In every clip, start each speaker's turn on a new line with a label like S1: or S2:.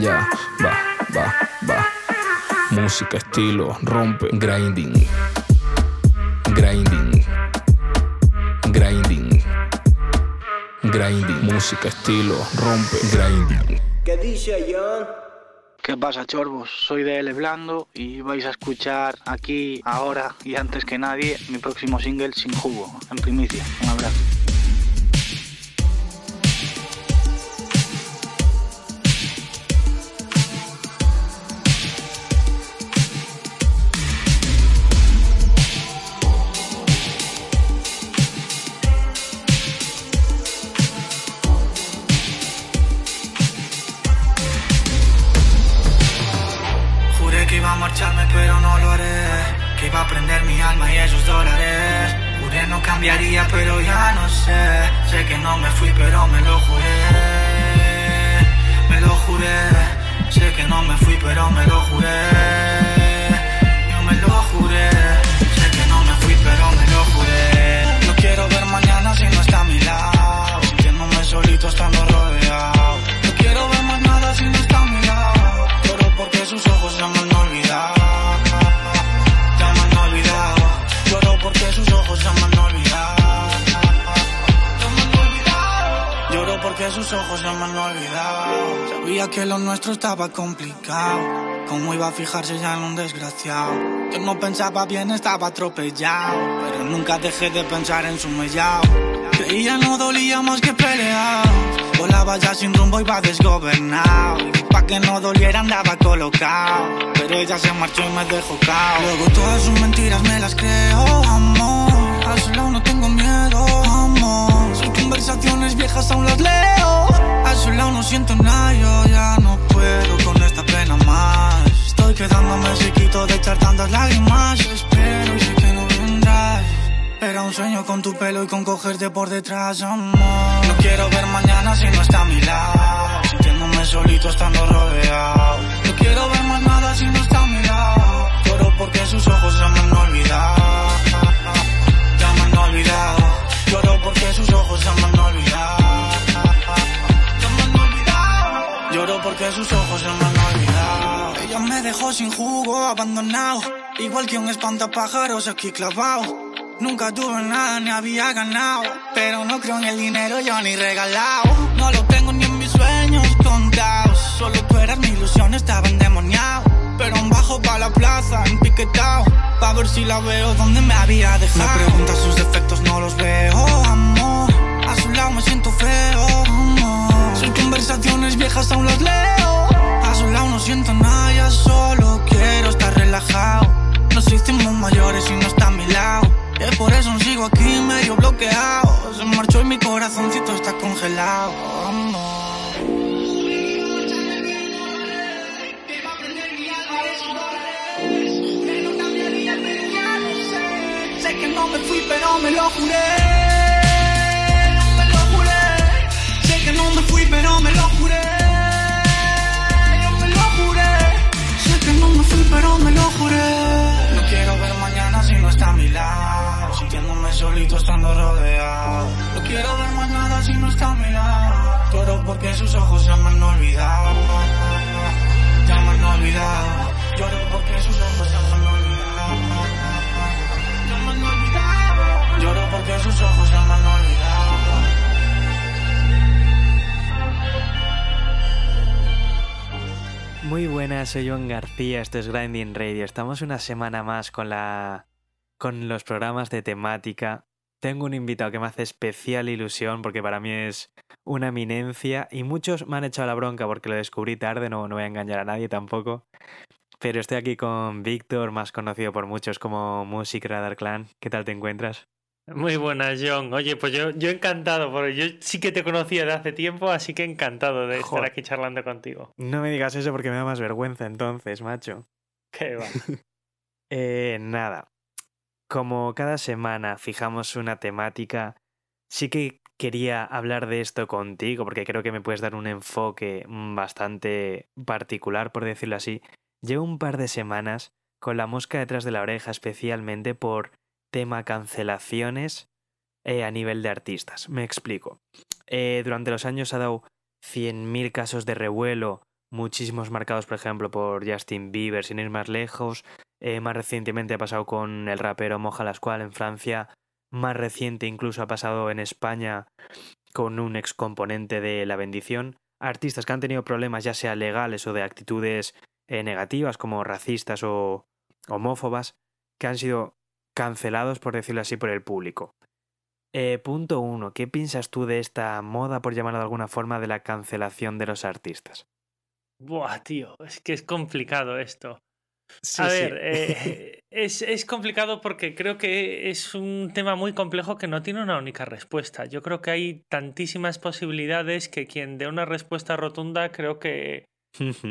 S1: ya, va, va, va. Música, estilo, rompe, grinding. Grinding. Grinding. Grinding. Música, estilo, rompe, grinding.
S2: ¿Qué dice John?
S3: ¿Qué pasa, chorbos? Soy de L Blando y vais a escuchar aquí, ahora y antes que nadie mi próximo single Sin Jugo, en primicia. Un abrazo. Fijarse ya en un desgraciado? Que no pensaba bien, estaba atropellado. Pero nunca dejé de pensar en su mellao. Creía no dolía más que pelear. Volaba ya sin rumbo, iba desgobernado. Y pa' que no doliera andaba colocado. Pero ella se marchó y me dejó cao. Luego todas sus mentiras me las creo, amor. A su lado no tengo miedo, amor. Sus conversaciones viejas aún las leo. A su lado no siento nada, yo ya no puedo con esta pena más. Estoy quedándome sequito de echar tantas lágrimas. Espero y sé que no vendrás. Era un sueño con tu pelo y con cogerte por detrás, amor. No quiero ver mañana si no está a mi lado. Sintiéndome solito estando rodeado. No quiero ver más nada si no está a mi lado. Lloro porque sus ojos ya me han olvidado. Ya me han olvidado. Lloro porque sus ojos ya me han olvidado. Ya me han olvidado. Lloro porque sus ojos ya me han olvidado. Me dejó sin jugo, abandonado. Igual que un espantapájaros aquí clavado. Nunca tuve nada ni había ganado. Pero no creo en el dinero yo ni regalado. No lo tengo ni en mis sueños contados. Solo tú eras mi ilusión, estaba endemoniado. Pero aún bajo pa' la plaza, empiquetado. Pa' ver si la veo donde me había dejado. Me pregunta sus defectos, no los veo, amor. A su lado me siento feo, amor. Sus conversaciones viejas aún las leo. No siento nada, ya solo quiero estar relajado. Nos hicimos mayores y no está a mi lado. Y por eso sigo aquí medio bloqueado. Se marchó y mi corazoncito está congelado, amor. Sé que no me fui, pero me lo juré. Me lo juré. Sé que no me fui, pero me lo juré. Pero me lo juré. No quiero ver mañana si no está a mi lado. Sintiéndome solito estando rodeado. No quiero ver más nada si no está a mi lado. Lloro porque sus ojos ya me han olvidado. Ya me han olvidado. Lloro porque sus ojos ya me han olvidado. Ya me han olvidado. Lloro porque sus ojos ya me han olvidado.
S4: Muy buenas, soy Joan García, esto es Grinding Radio. Estamos una semana más con la con los programas de temática. Tengo un invitado que me hace especial ilusión porque para mí es una eminencia y muchos me han echado la bronca porque lo descubrí tarde, no, no voy a engañar a nadie tampoco. Pero estoy aquí con Víctor, más conocido por muchos como Music Radar Clan. ¿Qué tal te encuentras?
S5: Muy buenas, John. Oye, pues yo, yo encantado, porque yo sí que te conocía de hace tiempo, así que encantado de
S4: Joder.
S5: estar aquí charlando contigo.
S4: No me digas eso porque me da más vergüenza entonces, macho.
S5: Qué va.
S4: Eh, nada. Como cada semana fijamos una temática, sí que quería hablar de esto contigo porque creo que me puedes dar un enfoque bastante particular, por decirlo así. Llevo un par de semanas con la mosca detrás de la oreja, especialmente por tema cancelaciones eh, a nivel de artistas. Me explico. Eh, durante los años ha dado 100.000 casos de revuelo, muchísimos marcados, por ejemplo, por Justin Bieber, sin ir más lejos. Eh, más recientemente ha pasado con el rapero Moja Lascual en Francia. Más reciente incluso ha pasado en España con un ex componente de La Bendición. Artistas que han tenido problemas ya sea legales o de actitudes negativas como racistas o homófobas que han sido cancelados, por decirlo así, por el público. Eh, punto uno, ¿qué piensas tú de esta moda, por llamarlo de alguna forma, de la cancelación de los artistas?
S5: Buah, tío, es que es complicado esto. a ver, eh, es, es, complicado porque creo que es un tema muy complejo que no tiene una única respuesta. Yo creo que hay tantísimas posibilidades que quien dé una respuesta rotunda creo que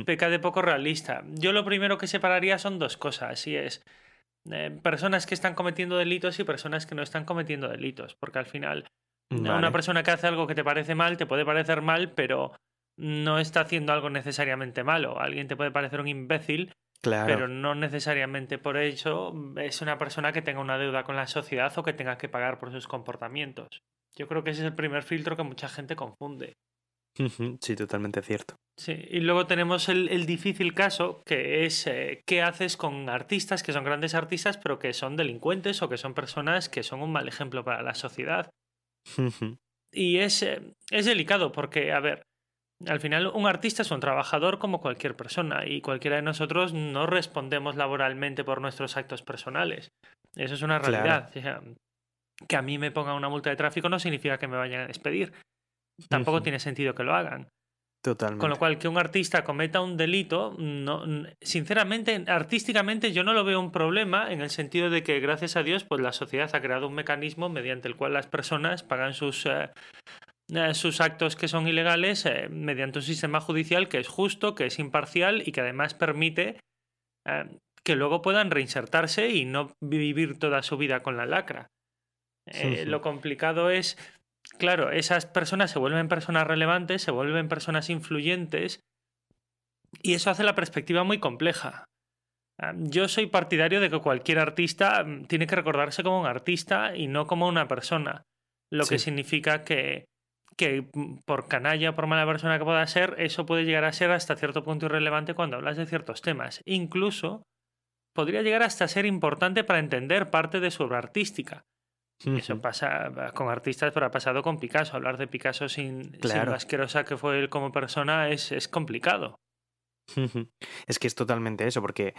S5: peca de poco realista. Yo lo primero que separaría son dos cosas, y es eh, personas que están cometiendo delitos y personas que no están cometiendo delitos, porque al final una persona que hace algo que te parece mal te puede parecer mal, pero no está haciendo algo necesariamente malo. Alguien te puede parecer un imbécil, pero no necesariamente por eso es una persona que tenga una deuda con la sociedad o que tenga que pagar por sus comportamientos. Yo creo que ese es el primer filtro que mucha gente confunde.
S4: Sí, totalmente cierto.
S5: Sí, y luego tenemos el, difícil caso que es eh, qué haces con artistas que son grandes artistas pero que son delincuentes o que son personas que son un mal ejemplo para la sociedad. y es, eh, es delicado porque, a ver, al final un artista es un trabajador como cualquier persona y cualquiera de nosotros no respondemos laboralmente por nuestros actos personales. Eso es una realidad. que a mí me ponga una multa de tráfico no significa que me vayan a despedir. Tampoco tiene sentido que lo hagan.
S4: Totalmente.
S5: Con lo cual, que un artista cometa un delito, no, sinceramente, artísticamente yo no lo veo un problema en el sentido de que, gracias a Dios, pues la sociedad ha creado un mecanismo mediante el cual las personas pagan sus, eh, eh, sus actos que son ilegales eh, mediante un sistema judicial que es justo, que es imparcial y que además permite que luego puedan reinsertarse y no vivir toda su vida con la lacra. Lo complicado es claro, esas personas se vuelven personas relevantes, se vuelven personas influyentes y eso hace la perspectiva muy compleja. Ah, yo soy partidario de que cualquier artista mm, tiene que recordarse como un artista y no como una persona, lo que significa que, que mm, por canalla, por mala persona que pueda ser, eso puede llegar a ser hasta cierto punto irrelevante cuando hablas de ciertos temas. Incluso podría llegar hasta ser importante para entender parte de su obra artística. Eso pasa con artistas, pero ha pasado con Picasso. Hablar de Picasso sin, lo asquerosa que fue él como persona es, es complicado.
S4: es que es totalmente eso, porque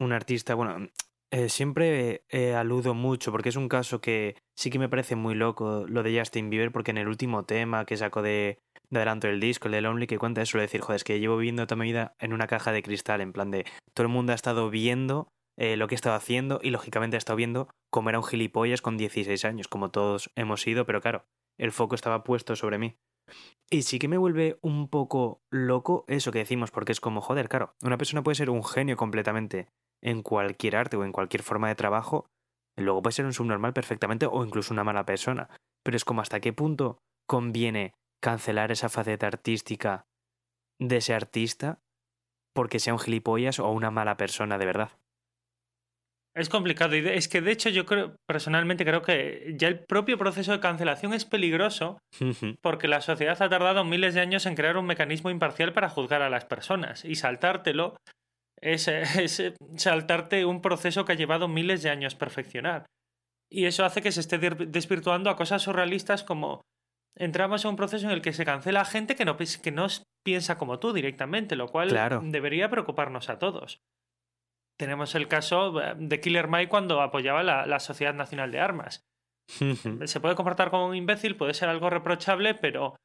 S4: un artista, bueno, eh, siempre eh, aludo mucho, porque es un caso que sí que me parece muy loco lo de Justin Bieber, porque en el último tema que sacó de, de adelanto del disco, el de Lonely, que cuenta eso, de decir, joder, es que llevo viviendo toda mi vida en una caja de cristal, en plan de todo el mundo ha estado viendo eh, lo que estaba haciendo y lógicamente ha estado viendo cómo era un gilipollas con 16 años, como todos hemos sido, pero claro, el foco estaba puesto sobre mí. Y sí que me vuelve un poco loco eso que decimos, porque es como, joder, claro, una persona puede ser un genio completamente en cualquier arte o en cualquier forma de trabajo, luego puede ser un subnormal perfectamente o incluso una mala persona, pero es como hasta qué punto conviene cancelar esa faceta artística de ese artista porque sea un gilipollas o una mala persona de verdad.
S5: Es complicado y es que de hecho yo creo, personalmente creo que ya el propio proceso de cancelación es peligroso porque la sociedad ha tardado miles de años en crear un mecanismo imparcial para juzgar a las personas y saltártelo es, es saltarte un proceso que ha llevado miles de años perfeccionar. Y eso hace que se esté desvirtuando a cosas surrealistas como entramos en un proceso en el que se cancela a gente que no, que no piensa como tú directamente, lo cual debería preocuparnos a todos. Tenemos el caso eh, de Killer Mike cuando apoyaba la, la Sociedad Nacional de Armas. Se puede comportar como un imbécil, puede ser algo reprochable, pero,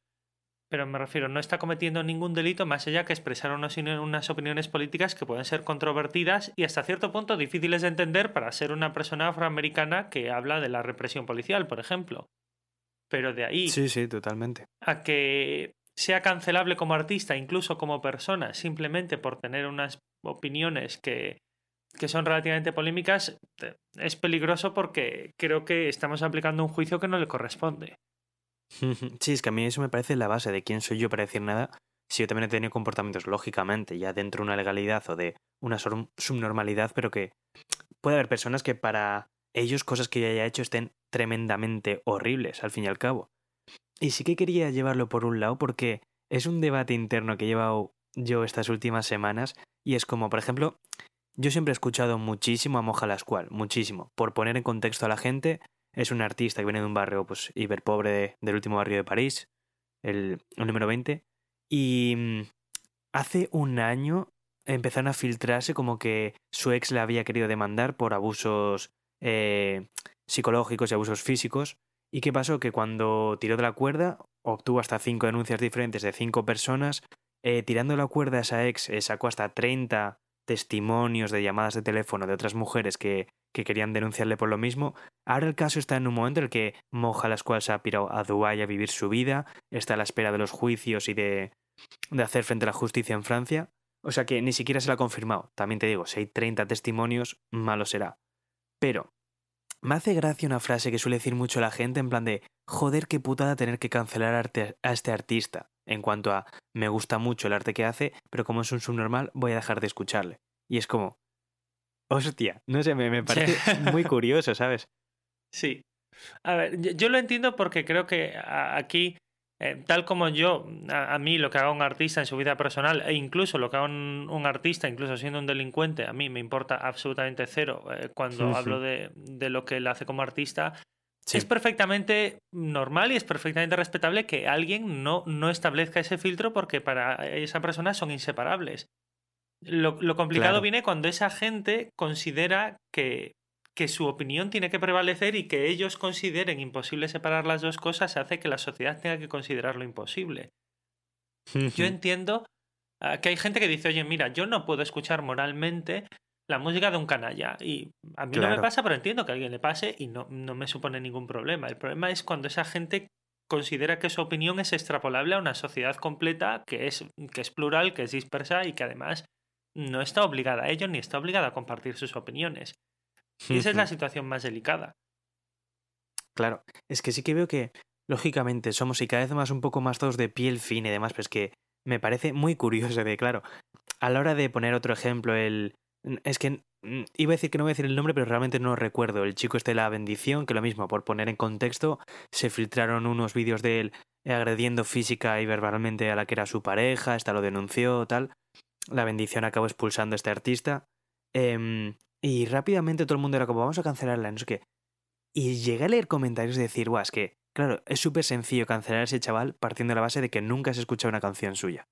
S5: pero me refiero, no está cometiendo ningún delito más allá que expresar unas, unas opiniones políticas que pueden ser controvertidas y hasta cierto punto difíciles de entender para ser una persona afroamericana que habla de la represión policial, por ejemplo. Pero de ahí.
S4: Sí, sí, totalmente.
S5: A que sea cancelable como artista, incluso como persona, simplemente por tener unas opiniones que, que son relativamente polémicas, es peligroso porque creo que estamos aplicando un juicio que no le corresponde.
S4: Sí, es que a mí eso me parece la base de quién soy yo para decir nada. Si yo también he tenido comportamientos, lógicamente, ya dentro de una legalidad o de una subnormalidad, pero que puede haber personas que para ellos cosas que yo haya hecho estén tremendamente horribles, al fin y al cabo. Y sí que quería llevarlo por un lado porque es un debate interno que he llevado yo estas últimas semanas y es como, por ejemplo, yo siempre he escuchado muchísimo a Moja Lascual, muchísimo. Por poner en contexto a la gente, es un artista que viene de un barrio pues hiperpobre de- del último barrio de París, el, el número 20, y mm, hace un año empezaron a filtrarse como que su ex le había querido demandar por abusos eh, psicológicos y abusos físicos. ¿Y qué pasó? Que cuando tiró de la cuerda, obtuvo hasta cinco denuncias diferentes de cinco personas. Eh, tirando la cuerda a esa ex, eh, sacó hasta 30 testimonios de llamadas de teléfono de otras mujeres que, que querían denunciarle por lo mismo. Ahora el caso está en un momento en el que Moja las cuales ha pirado a Dubái a vivir su vida, está a la espera de los juicios y de, de hacer frente a la justicia en Francia. O sea que ni siquiera se lo ha confirmado. También te digo, si hay 30 testimonios, malo será. Pero me hace gracia una frase que suele decir mucho la gente en plan de joder qué putada tener que cancelar a este artista. En cuanto a me gusta mucho el arte que hace, pero como es un subnormal voy a dejar de escucharle. Y es como... Hostia, no sé, me, me parece muy curioso, ¿sabes?
S5: Sí. A ver, yo, yo lo entiendo porque creo que a- aquí, eh, tal como yo, a, a mí lo que haga un artista en su vida personal, e incluso lo que haga un, un artista, incluso siendo un delincuente, a mí me importa absolutamente cero eh, cuando hablo de, de lo que él hace como artista.
S4: Sí.
S5: Es perfectamente normal y es perfectamente respetable que alguien no, no establezca ese filtro porque para esa persona son inseparables. Lo, lo complicado
S4: Claro.
S5: viene cuando esa gente considera que, que su opinión tiene que prevalecer y que ellos consideren imposible separar las dos cosas hace que la sociedad tenga que considerarlo imposible. Yo entiendo ah, que hay gente que dice, oye, mira, yo no puedo escuchar moralmente la música de un canalla. Y a mí no me pasa, pero entiendo que a alguien le pase y no, no me supone ningún problema. El problema es cuando esa gente considera que su opinión es extrapolable a una sociedad completa que es, que es plural, que es dispersa y que además no está obligada a ello ni está obligada a compartir sus opiniones. Y esa es la situación más delicada.
S4: Claro, es que sí que veo que, lógicamente, somos y cada vez más un poco más todos de piel fina y demás, pero es que me parece muy curioso de, claro, a la hora de poner otro ejemplo, el... Es que mm, iba a decir que no voy a decir el nombre, pero realmente no lo recuerdo. El chico este de la bendición, que lo mismo, por poner en contexto, se filtraron unos vídeos de él agrediendo física y verbalmente a la que era su pareja, esta lo denunció, tal. La bendición acabó expulsando a este artista. em, y rápidamente todo el mundo era como, vamos a cancelarla, no sé qué. Y llegué a leer comentarios de decir, guau, es que, claro, es súper sencillo cancelar a ese chaval partiendo de la base de que nunca has escuchado una canción suya.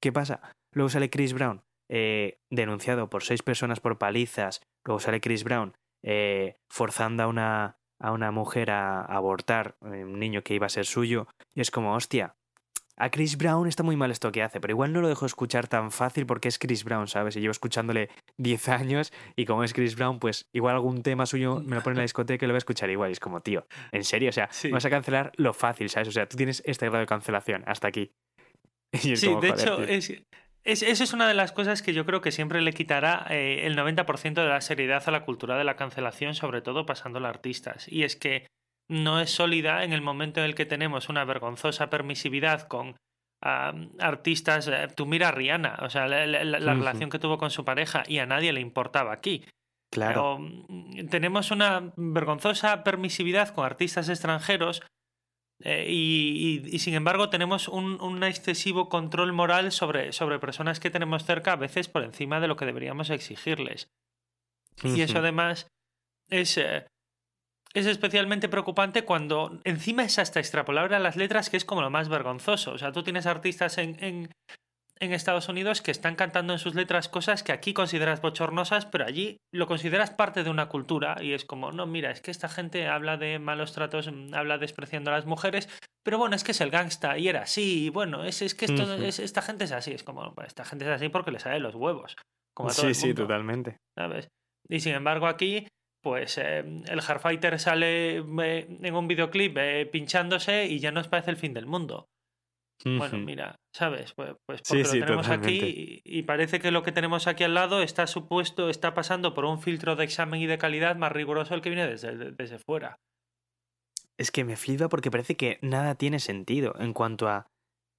S4: ¿Qué pasa? Luego sale Chris Brown, eh, denunciado por seis personas por palizas. Luego sale Chris Brown, eh, forzando a una, a una mujer a, a abortar eh, un niño que iba a ser suyo. Y es como, hostia, a Chris Brown está muy mal esto que hace, pero igual no lo dejo escuchar tan fácil porque es Chris Brown, ¿sabes? Y llevo escuchándole 10 años y como es Chris Brown, pues igual algún tema suyo me lo pone en la discoteca y lo voy a escuchar igual. Y es como, tío, en serio, o sea,
S5: Sí.
S4: vas a cancelar lo fácil, ¿sabes? O sea, tú tienes este grado de cancelación hasta aquí. Y es
S5: Sí,
S4: como,
S5: de
S4: joder,
S5: hecho,
S4: tío.
S5: es, es- eso es una de las cosas que yo creo que siempre le quitará eh, el 90% de la seriedad a la cultura de la cancelación, sobre todo pasándola a artistas. Y es que no es sólida en el momento en el que tenemos una vergonzosa permisividad con artistas. eh, tú mira a Rihanna, o sea, la, la- la
S4: Ujú.
S5: relación que tuvo con su pareja y a nadie le importaba aquí.
S4: Claro.
S5: Pero, mm, tenemos una vergonzosa permisividad con artistas extranjeros eh, y, y- y, sin embargo tenemos un, un excesivo control moral sobre, sobre personas que tenemos cerca, a veces por encima de lo que deberíamos exigirles. Y eso además es, eh, es especialmente preocupante cuando encima es hasta extrapolable a las letras, que es como lo más vergonzoso. O sea, tú tienes artistas en, en, en Estados Unidos que están cantando en sus letras cosas que aquí consideras bochornosas, pero allí lo consideras parte de una cultura y es como, no, mira, es que esta gente habla de malos tratos, mm, habla despreciando a las mujeres, pero bueno, es que es el gangsta y era así, y bueno, es, es que esto, es, esta gente es así, es como, "Bueno, esta gente es así porque le sale los huevos. Como a todo
S4: Sí,
S5: el
S4: sí,
S5: mundo".
S4: totalmente.
S5: ¿sabes? Y sin embargo aquí, pues eh, el Hardfighter sale eh, en un videoclip eh, pinchándose y ya nos parece el fin del mundo. Bueno, mira, ¿sabes? Pues, pues
S4: Sí,
S5: porque
S4: sí,
S5: lo tenemos
S4: totalmente.
S5: aquí y, y parece que lo que tenemos aquí al lado está supuesto, está pasando por un filtro de examen y de calidad más riguroso el que viene desde, desde fuera.
S4: Es que me flipa porque parece que nada tiene sentido en cuanto a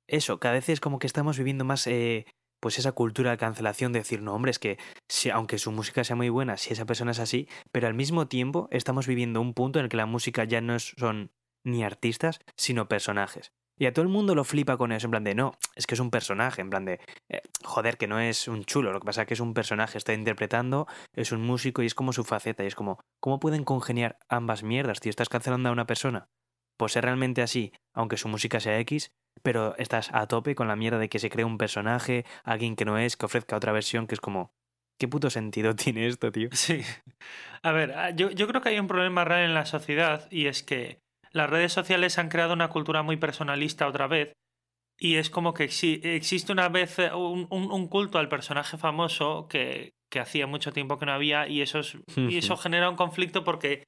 S4: eso. Cada vez es como que estamos viviendo más eh, pues esa cultura de cancelación de decir, no, hombre, es que si, aunque su música sea muy buena, si esa persona es así, pero al mismo tiempo estamos viviendo un punto en el que la música ya no son ni artistas, sino personajes. Y a todo el mundo lo flipa con eso, en plan de, no, es que es un personaje, en plan de, eh, joder, que no es un chulo, lo que pasa es que es un personaje, está interpretando, es un músico y es como su faceta, y es como, ¿cómo pueden congeniar ambas mierdas, tío? Estás cancelando a una persona por ser realmente así, aunque su música sea X, pero estás a tope con la mierda de que se cree un personaje, alguien que no es, que ofrezca otra versión, que es como, ¿qué puto sentido tiene esto, tío?
S5: Sí. A ver, ah, yo, yo creo que hay un problema real en la sociedad y es que las redes sociales han creado una cultura muy personalista otra vez. Y es como que existe una vez eh, un, culto al personaje famoso que, que, hacía mucho tiempo que no había y eso, y eso genera un conflicto porque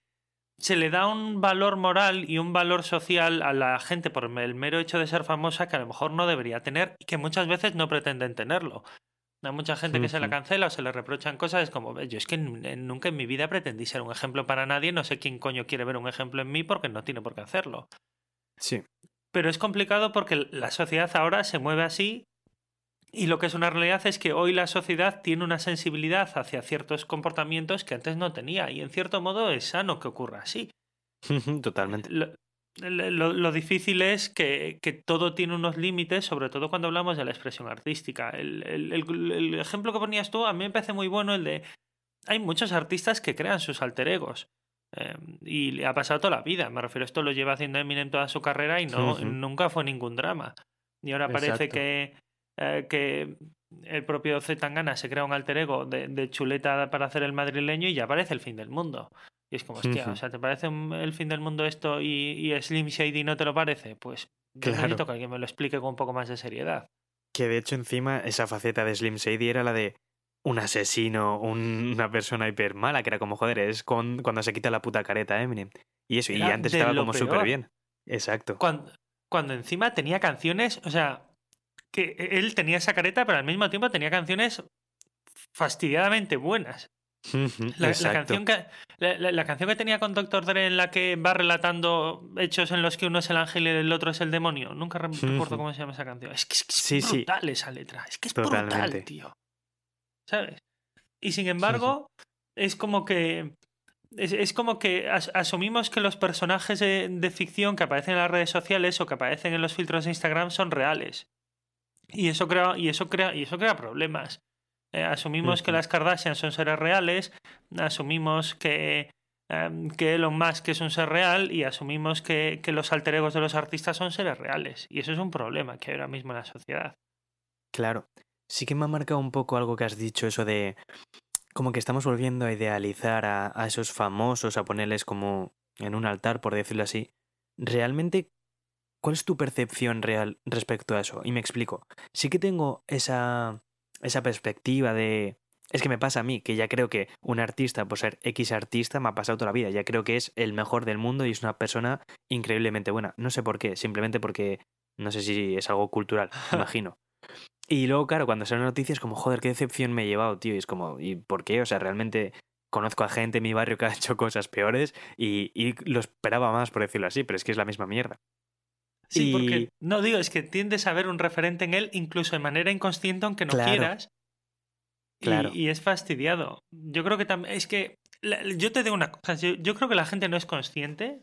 S5: se le da un valor moral y un valor social a la gente por el mero hecho de ser famosa que a lo mejor no debería tener y que muchas veces no pretenden tenerlo. Hay mucha gente que se la cancela o se le reprochan cosas, es como, yo es que nunca en mi vida pretendí ser un ejemplo para nadie, no sé quién coño quiere ver un ejemplo en mí porque no tiene por qué hacerlo.
S4: Sí.
S5: Pero es complicado porque la sociedad ahora se mueve así y lo que es una realidad es que hoy la sociedad tiene una sensibilidad hacia ciertos comportamientos que antes no tenía y en cierto modo es sano que ocurra así.
S4: Totalmente.
S5: Lo, difícil es que, que, todo tiene unos límites, sobre todo cuando hablamos de la expresión artística. El, el, ejemplo que ponías tú a mí me parece muy bueno el de... Hay muchos artistas que crean sus alter egos. Eh, y le ha pasado toda la vida. Me refiero, esto lo lleva haciendo Eminem toda su carrera y no, nunca fue ningún drama. Y ahora parece que, eh, que el propio Zetangana se crea un alter ego de, de, chuleta para hacer el madrileño y ya parece el fin del mundo. Y es como, hostia, o sea, ¿te parece el fin del mundo esto y, Slim Shady no te lo parece? Pues claro. necesito que alguien me lo explique con un poco más de seriedad.
S4: Que de hecho encima esa faceta de Slim Shady era la de un asesino, una persona hiper mala, que era como, joder, es con, cuando se quita la puta careta Eminem. Y eso, y antes estaba como súper bien. Exacto.
S5: Cuando, cuando encima tenía canciones, o sea, que él tenía esa careta, pero al mismo tiempo tenía canciones fastidiadamente buenas. La, canción que, la, canción que tenía con Doctor Dre en la que va relatando hechos en los que uno es el ángel y el otro es el demonio. Nunca recuerdo cómo se llama esa canción. Es que es, brutal esa letra. Es que es brutal, tío. ¿Sabes? Y sin embargo, es como que. Es, como que asumimos que los personajes de, ficción que aparecen en las redes sociales o que aparecen en los filtros de Instagram son reales. Y eso crea, y eso crea, y eso crea problemas. Eh, asumimos que las Kardashian son seres reales, asumimos que, em, que Elon Musk es un ser real y asumimos que, que los alter egos de los artistas son seres reales. Y eso es un problema que hay ahora mismo en la sociedad.
S4: Claro. Sí que me ha marcado un poco algo que has dicho, eso de como que estamos volviendo a idealizar a, a esos famosos, a ponerles como en un altar, por decirlo así. Realmente, ¿cuál es tu percepción real respecto a eso? Y me explico. Sí que tengo esa esa perspectiva de... Es que me pasa a mí, que ya creo que un artista, por ser X artista, me ha pasado toda la vida. Ya creo que es el mejor del mundo y es una persona increíblemente buena. No sé por qué, simplemente porque no sé si es algo cultural, imagino. Y luego, claro, cuando salen noticias, como, joder, qué decepción me he llevado, tío. Y es como, ¿y por qué? O sea, realmente conozco a gente en mi barrio que ha hecho cosas peores y, y lo esperaba más, por decirlo así, pero es que es la misma mierda.
S5: Sí, porque no digo, es que tiendes a ver un referente en él incluso de manera inconsciente, aunque no quieras. Claro. Y, es fastidiado. Yo creo que también. Es que. yo te digo una cosa. Yo, creo que la gente no es consciente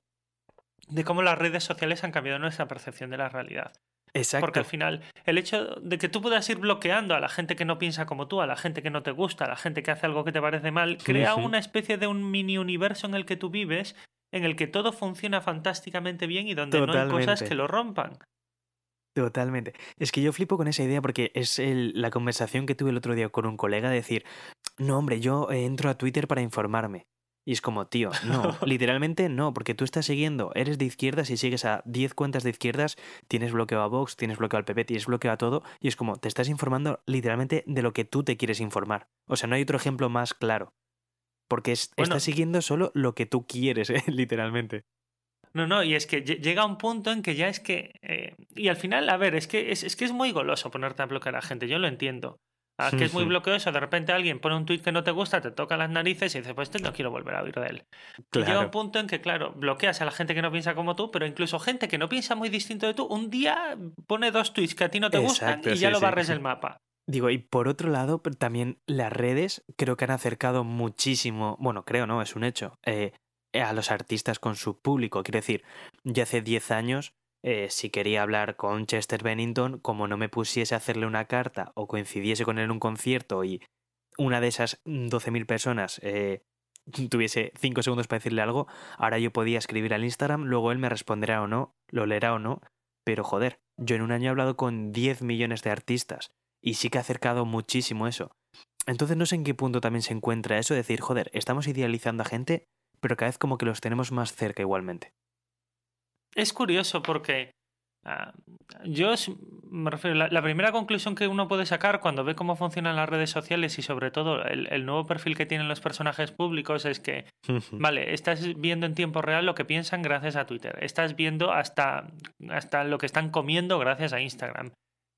S5: de cómo las redes sociales han cambiado nuestra percepción de la realidad.
S4: Exacto.
S5: Porque al final, el hecho de que tú puedas ir bloqueando a la gente que no piensa como tú, a la gente que no te gusta, a la gente que hace algo que te parece mal, crea una especie de un mini universo en el que tú vives en el que todo funciona fantásticamente bien y donde no hay cosas que lo rompan.
S4: Totalmente. Es que yo flipo con esa idea porque es la conversación que tuve el otro día con un colega de decir, no hombre, yo entro a Twitter para informarme. Y es como, tío, no, literalmente no, porque tú estás siguiendo, eres de izquierdas y sigues a 10 cuentas de izquierdas, tienes bloqueo a Vox, tienes bloqueo al PP, tienes bloqueo a todo, y es como, te estás informando literalmente de lo que tú te quieres informar. O sea, no hay otro ejemplo más claro. Porque estás siguiendo solo lo que tú quieres, ¿eh? literalmente.
S5: No, no, y es que llega un punto en que ya es que. Eh, y al final, a ver, es que es, que es muy goloso ponerte a bloquear a la gente, yo lo entiendo. A que es muy bloqueoso, de repente alguien pone un tuit que no te gusta, te toca las narices y dices, pues este no quiero volver a oír de él. Y llega
S4: Claro.
S5: un punto en que, claro, bloqueas a la gente que no piensa como tú, pero incluso gente que no piensa muy distinto de tú, un día pone dos tweets que a ti no te gustan y ya lo barres del mapa.
S4: Digo, y por otro lado, también las redes creo que han acercado muchísimo, bueno, creo, ¿no? Es un hecho, eh, a los artistas con su público. Quiero decir, yo hace 10 años, eh, si quería hablar con Chester Bennington, como no me pusiese a hacerle una carta o coincidiese con él en un concierto y una de esas 12.000 personas eh, tuviese 5 segundos para decirle algo, ahora yo podía escribir al Instagram, luego él me responderá o no, lo leerá o no, pero joder, yo en un año he hablado con 10 millones de artistas y sí que ha acercado muchísimo eso. Entonces no sé en qué punto también se encuentra eso de decir, joder, estamos idealizando a gente, pero cada vez como que los tenemos más cerca igualmente.
S5: Es curioso porque ah, yo me refiero, la, la primera conclusión que uno puede sacar cuando ve cómo funcionan las redes sociales y sobre todo el, el nuevo perfil que tienen los personajes públicos es que, vale, estás viendo en tiempo real lo que piensan gracias a Twitter, estás viendo hasta, hasta lo que están comiendo gracias a Instagram,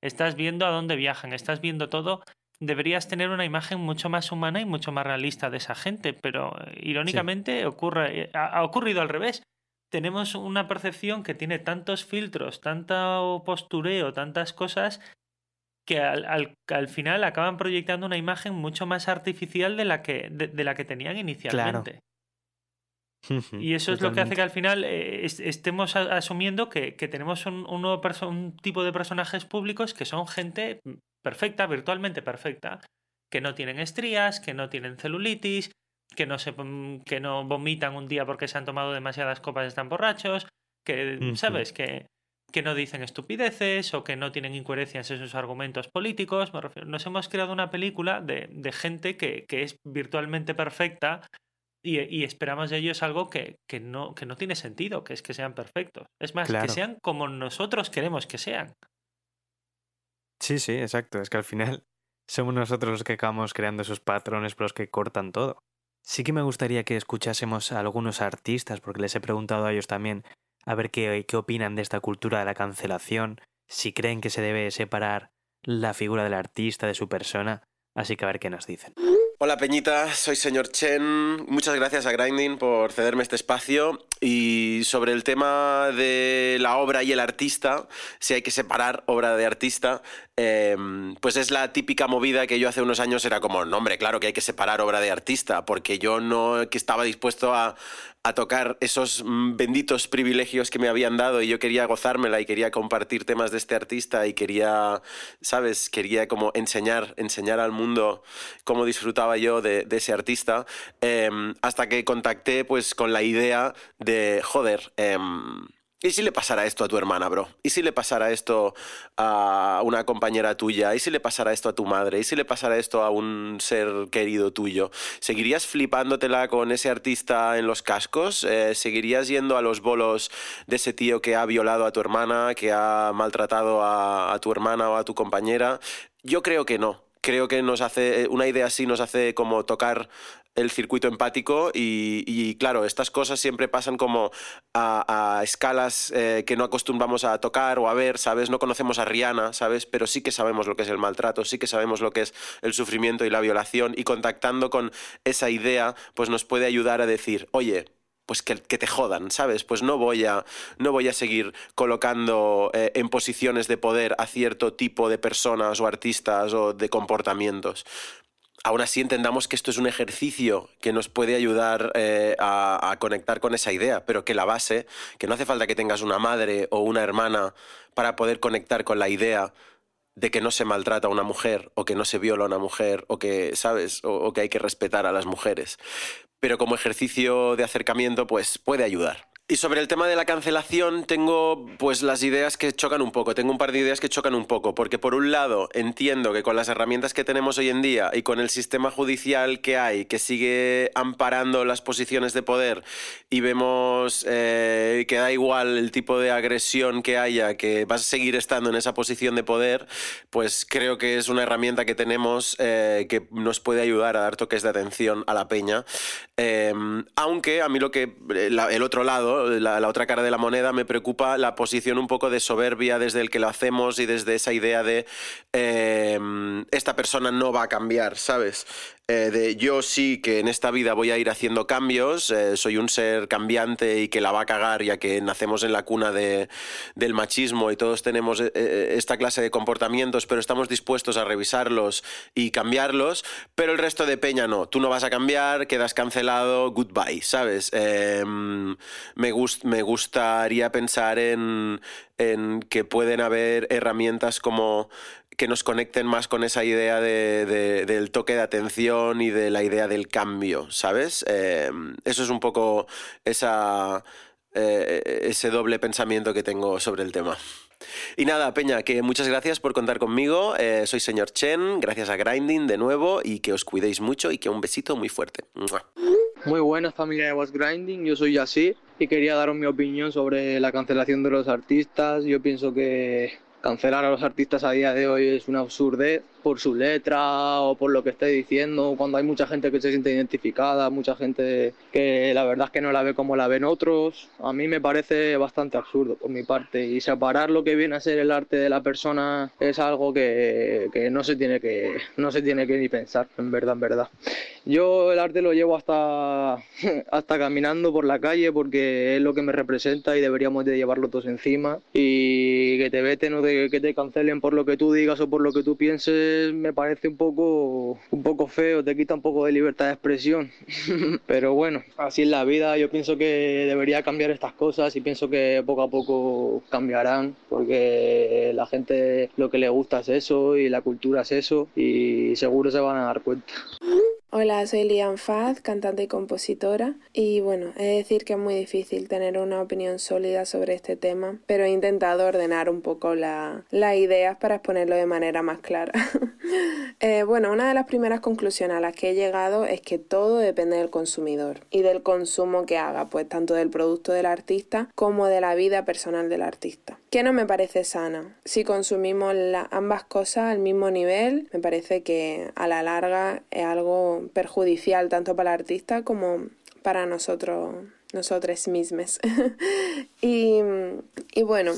S5: estás viendo a dónde viajan, estás viendo todo. Deberías tener una imagen mucho más humana y mucho más realista de esa gente, pero eh, irónicamente ocurre, ha- ha ocurrido al revés tenemos una percepción que tiene tantos filtros, tanto postureo, tantas cosas, que al, al- al final acaban proyectando una imagen mucho más artificial de la que, de, de la que tenían inicialmente. Y eso es lo que hace que al final eh, es- estemos asumiendo que, que tenemos un, un nuevo perso- un tipo de personajes públicos que son gente perfecta, virtualmente perfecta, que no tienen estrías, que no tienen celulitis, que no, se, pon- que no vomitan un día porque se han tomado demasiadas copas y están borrachos, que. ¿sabes? Que, que no dicen estupideces o que no tienen incoherencias en sus argumentos políticos. Me refiero, nos hemos creado una película de, de gente que, que es virtualmente perfecta y, y esperamos de ellos algo que, que, no, que no tiene sentido, que es que sean perfectos. Es más,
S4: Claro.
S5: que sean como nosotros queremos que sean.
S4: Sí, sí, exacto. Es que al final somos nosotros los que acabamos creando esos patrones por los que cortan todo. Sí que me gustaría que escuchásemos a algunos artistas, porque les he preguntado a ellos también a ver qué, qué opinan de esta cultura de la cancelación, si creen que se debe separar la figura del artista de su persona. Así que a ver qué nos dicen.
S2: Hola Peñita, soy señor Chen. Muchas gracias a Grinding por cederme este espacio. Y sobre el tema de la obra y el artista, si hay que separar obra de artista, eh, pues es la típica movida que yo hace unos años era como, no hombre, claro que hay que separar obra de artista, porque yo no estaba dispuesto a, a tocar esos mm, benditos privilegios que me habían dado y yo quería gozármela y quería compartir temas de este artista y quería, ¿sabes? Quería como enseñar, enseñar al mundo cómo disfrutaba yo de, ese artista, eh, hasta que contacté pues con la idea de, joder, em, ¿Y si le pasara esto a tu hermana, bro? ¿Y si le pasara esto a una compañera tuya? ¿Y si le pasara esto a tu madre? ¿Y si le pasara esto a un ser querido tuyo? ¿Seguirías flipándotela con ese artista en los cascos? Eh, ¿Seguirías yendo a los bolos de ese tío que ha violado a tu hermana, que ha maltratado a, a tu hermana o a tu compañera? Yo creo que no. Creo que nos hace, una idea así nos hace como tocar el circuito empático y, claro, estas cosas siempre pasan como a, a escalas eh, que no acostumbramos a tocar o a ver, ¿sabes? No conocemos a Rihanna, ¿sabes? Pero sí que sabemos lo que es el maltrato, sí que sabemos lo que es el sufrimiento y la violación y contactando con esa idea pues nos puede ayudar a decir, oye, pues que, te jodan, ¿sabes? Pues no voy a, no voy a seguir colocando eh, en posiciones de poder a cierto tipo de personas o artistas o de comportamientos. Aún así entendamos que esto es un ejercicio que nos puede ayudar eh, a, conectar con esa idea, pero que la base, que no hace falta que tengas una madre o una hermana para poder conectar con la idea de que no se maltrata a una mujer o que no se viola a una mujer o que, ¿sabes? O que hay que respetar a las mujeres. Pero como ejercicio de acercamiento, pues puede ayudar. Y sobre el tema de la cancelación tengo pues las ideas que chocan un poco, tengo un par de ideas que chocan un poco, porque por un lado entiendo que con las herramientas que tenemos hoy en día y con el sistema judicial que hay, que sigue amparando las posiciones de poder y vemos eh, que da igual el tipo de agresión que haya, que vas a seguir estando en esa posición de poder, pues creo que es una herramienta que tenemos eh, que nos puede ayudar a dar toques de atención a la peña. Eh, aunque a mí lo que, el otro lado, la otra cara de la moneda, me preocupa la posición un poco de soberbia desde el que lo hacemos y desde esa idea de eh, esta persona no va a cambiar, ¿sabes? Eh, de yo sí que en esta vida voy a ir haciendo cambios, eh, soy un ser cambiante y que la va a cagar ya que nacemos en la cuna de, del machismo y todos tenemos eh, esta clase de comportamientos, pero estamos dispuestos a revisarlos y cambiarlos, pero el resto de peña no, tú no vas a cambiar, quedas cancelado, goodbye, ¿sabes? Eh, me, gust- me gustaría pensar en, en que pueden haber herramientas como que nos conecten más con esa idea de, de- del toque de atención y de la idea del cambio, ¿sabes? Eh, eso es un poco esa, eh, ese doble pensamiento que tengo sobre el tema. Y nada, Peña, que muchas gracias por contar conmigo. Eh, soy señor Chen, gracias a Grinding de nuevo y que os cuidéis mucho y que un besito muy fuerte.
S6: Muy buenas familia de Was Grinding, yo soy Yasir y quería daros mi opinión sobre la cancelación de los artistas. Yo pienso que cancelar a los artistas a día de hoy es una absurdez por su letra o por lo que esté diciendo, cuando hay mucha gente que se siente identificada, mucha gente que la verdad es que no la ve como la ven otros. A mí me parece bastante absurdo por mi parte y separar lo que viene a ser el arte de la persona es algo que, que no se tiene que no se tiene que ni pensar, en verdad, en verdad. Yo el arte lo llevo hasta, hasta caminando por la calle porque es lo que me representa y deberíamos de llevarlo todos encima. Y que te veten o de- que te cancelen por lo que tú digas o por lo que tú pienses me parece un poco, un poco feo, te quita un poco de libertad de expresión. Pero bueno, así es la vida. Yo pienso que debería cambiar estas cosas y pienso que poco a poco cambiarán porque la gente lo que le gusta es eso y la cultura es eso y seguro se van a dar cuenta.
S7: Hola, soy Lian Faz, cantante y compositora. Y bueno, he de decir que es muy difícil tener una opinión sólida sobre este tema, pero he intentado ordenar un poco la- las ideas para exponerlo de manera más clara. Eh, bueno, una de las primeras conclusiones a las que he llegado es que todo depende del consumidor y del consumo que haga, pues tanto del producto del artista como de la vida personal del artista. Que no me parece sana. Si consumimos ambas cosas al mismo nivel, me parece que a la larga es algo perjudicial tanto para el artista como para nosotros, nosotros mismos. y, y bueno,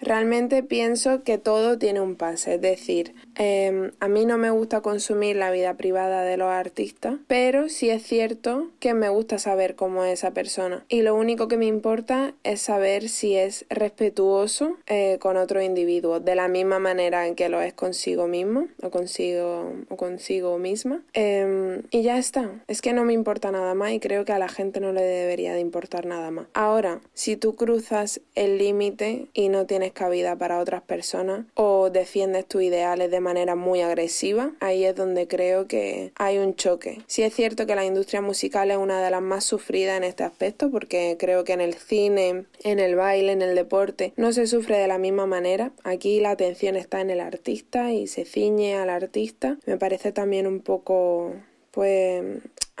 S7: realmente pienso que todo tiene un pase, es decir, eh, a mí no me gusta consumir la vida privada de los artistas, pero sí es cierto que me gusta saber cómo es esa persona y lo único que me importa es saber si es respetuoso eh, con otro individuo, de la misma manera en que lo es consigo mismo o consigo, o consigo misma. Eh, y ya está, es que no me importa nada más y creo que a la gente no le debería de importar nada más. Ahora, si tú cruzas el límite y no tienes cabida para otras personas o defiendes tus ideales de manera muy agresiva, ahí es donde creo que hay un choque. Sí es cierto que la industria musical es una de las más sufridas en este aspecto porque creo que en el cine, en el baile, en el deporte no se sufre de la misma manera. Aquí la atención está en el artista y se ciñe al artista. Me parece también un poco pues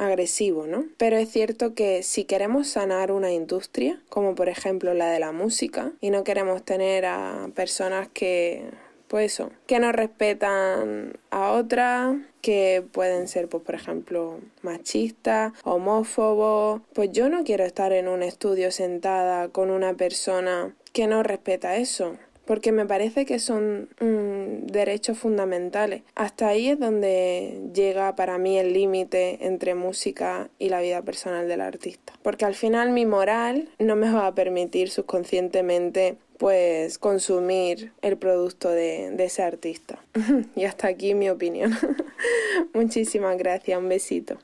S7: agresivo, ¿no? Pero es cierto que si queremos sanar una industria, como por ejemplo la de la música, y no queremos tener a personas que pues eso, que no respetan a otras, que pueden ser, pues, por ejemplo, machistas, homófobos. Pues yo no quiero estar en un estudio sentada con una persona que no respeta eso porque me parece que son mm, derechos fundamentales. Hasta ahí es donde llega para mí el límite entre música y la vida personal del artista. Porque al final mi moral no me va a permitir subconscientemente pues consumir el producto de, ese artista. y hasta aquí mi opinión. Muchísimas gracias, un besito.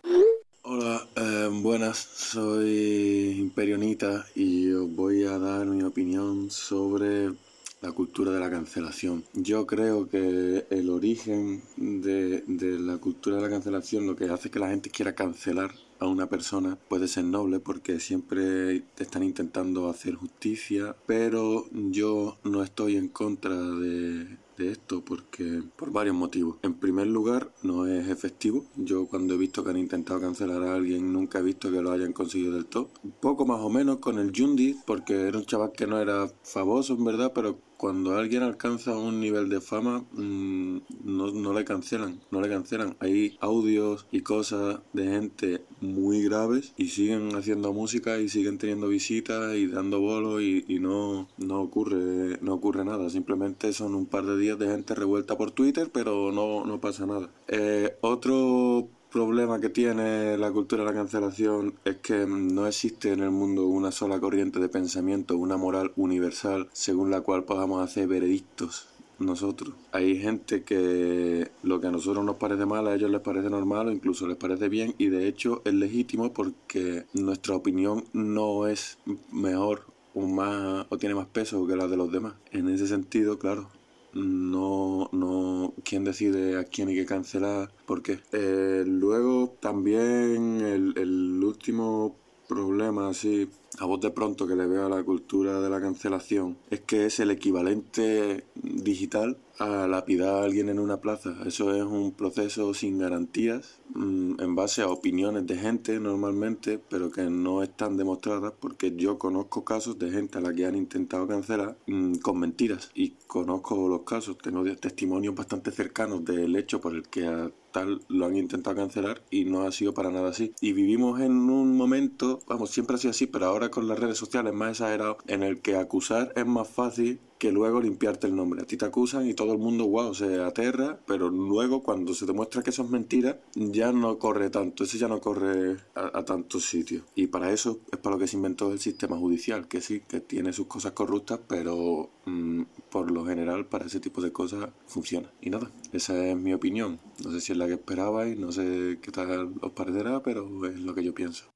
S8: Hola, eh, buenas, soy Imperionita y os voy a dar mi opinión sobre la cultura de la cancelación. Yo creo que el origen de, de la cultura de la cancelación lo que hace que la gente quiera cancelar a una persona puede ser noble porque siempre te están intentando hacer justicia, pero yo no estoy en contra de, de esto porque por varios motivos. En primer lugar, no es efectivo. Yo cuando he visto que han intentado cancelar a alguien nunca he visto que lo hayan conseguido del todo. Un poco más o menos con el Jundi porque era un chaval que no era famoso en verdad, pero cuando alguien alcanza un nivel de fama, mm, no, no le cancelan, no le cancelan. Hay audios y cosas de gente muy graves y siguen haciendo música y siguen teniendo visitas y dando bolos y, no, no, ocurre, no ocurre nada. Simplemente son un par de días de gente revuelta por Twitter, pero no, no pasa nada. Eh, otro problema que tiene la cultura de la cancelación es que no existe en el mundo una sola corriente de pensamiento, una moral universal según la cual podamos hacer veredictos nosotros. Hay gente que lo que a nosotros nos parece mal, a ellos les parece normal o incluso les parece bien y de hecho es legítimo porque nuestra opinión no es mejor o más o tiene más peso que la de los demás. En ese sentido, claro, no, no, quién decide a quién hay que cancelar, por qué. Eh, luego también el, el último problema así a de pronto que le veo a la cultura de la cancelación es que es el equivalente digital a lapidar a alguien en una plaza. Eso es un proceso sin garantías, mm, en base a opiniones de gente normalmente, pero que no están demostradas porque yo conozco casos de gente a la que han intentado cancelar mm, con mentiras y conozco los casos, tengo testimonios bastante cercanos del hecho por el que tal lo han intentado cancelar y no ha sido para nada así. Y vivimos en un momento, vamos, siempre ha sido así, pero ahora con las redes sociales más exagerado, en el que acusar es más fácil que luego limpiarte el nombre. A ti te acusan y todo el mundo, wow, se aterra, pero luego cuando se demuestra que eso es mentira, ya no corre tanto, ese ya no corre a, tantos sitios. Y para eso es para lo que se inventó el sistema judicial, que sí, que tiene sus cosas corruptas, pero mm, por lo general para ese tipo de cosas funciona. Y nada, esa es mi opinión. No sé si es la que esperabais, no sé qué tal os parecerá, pero es lo que yo pienso.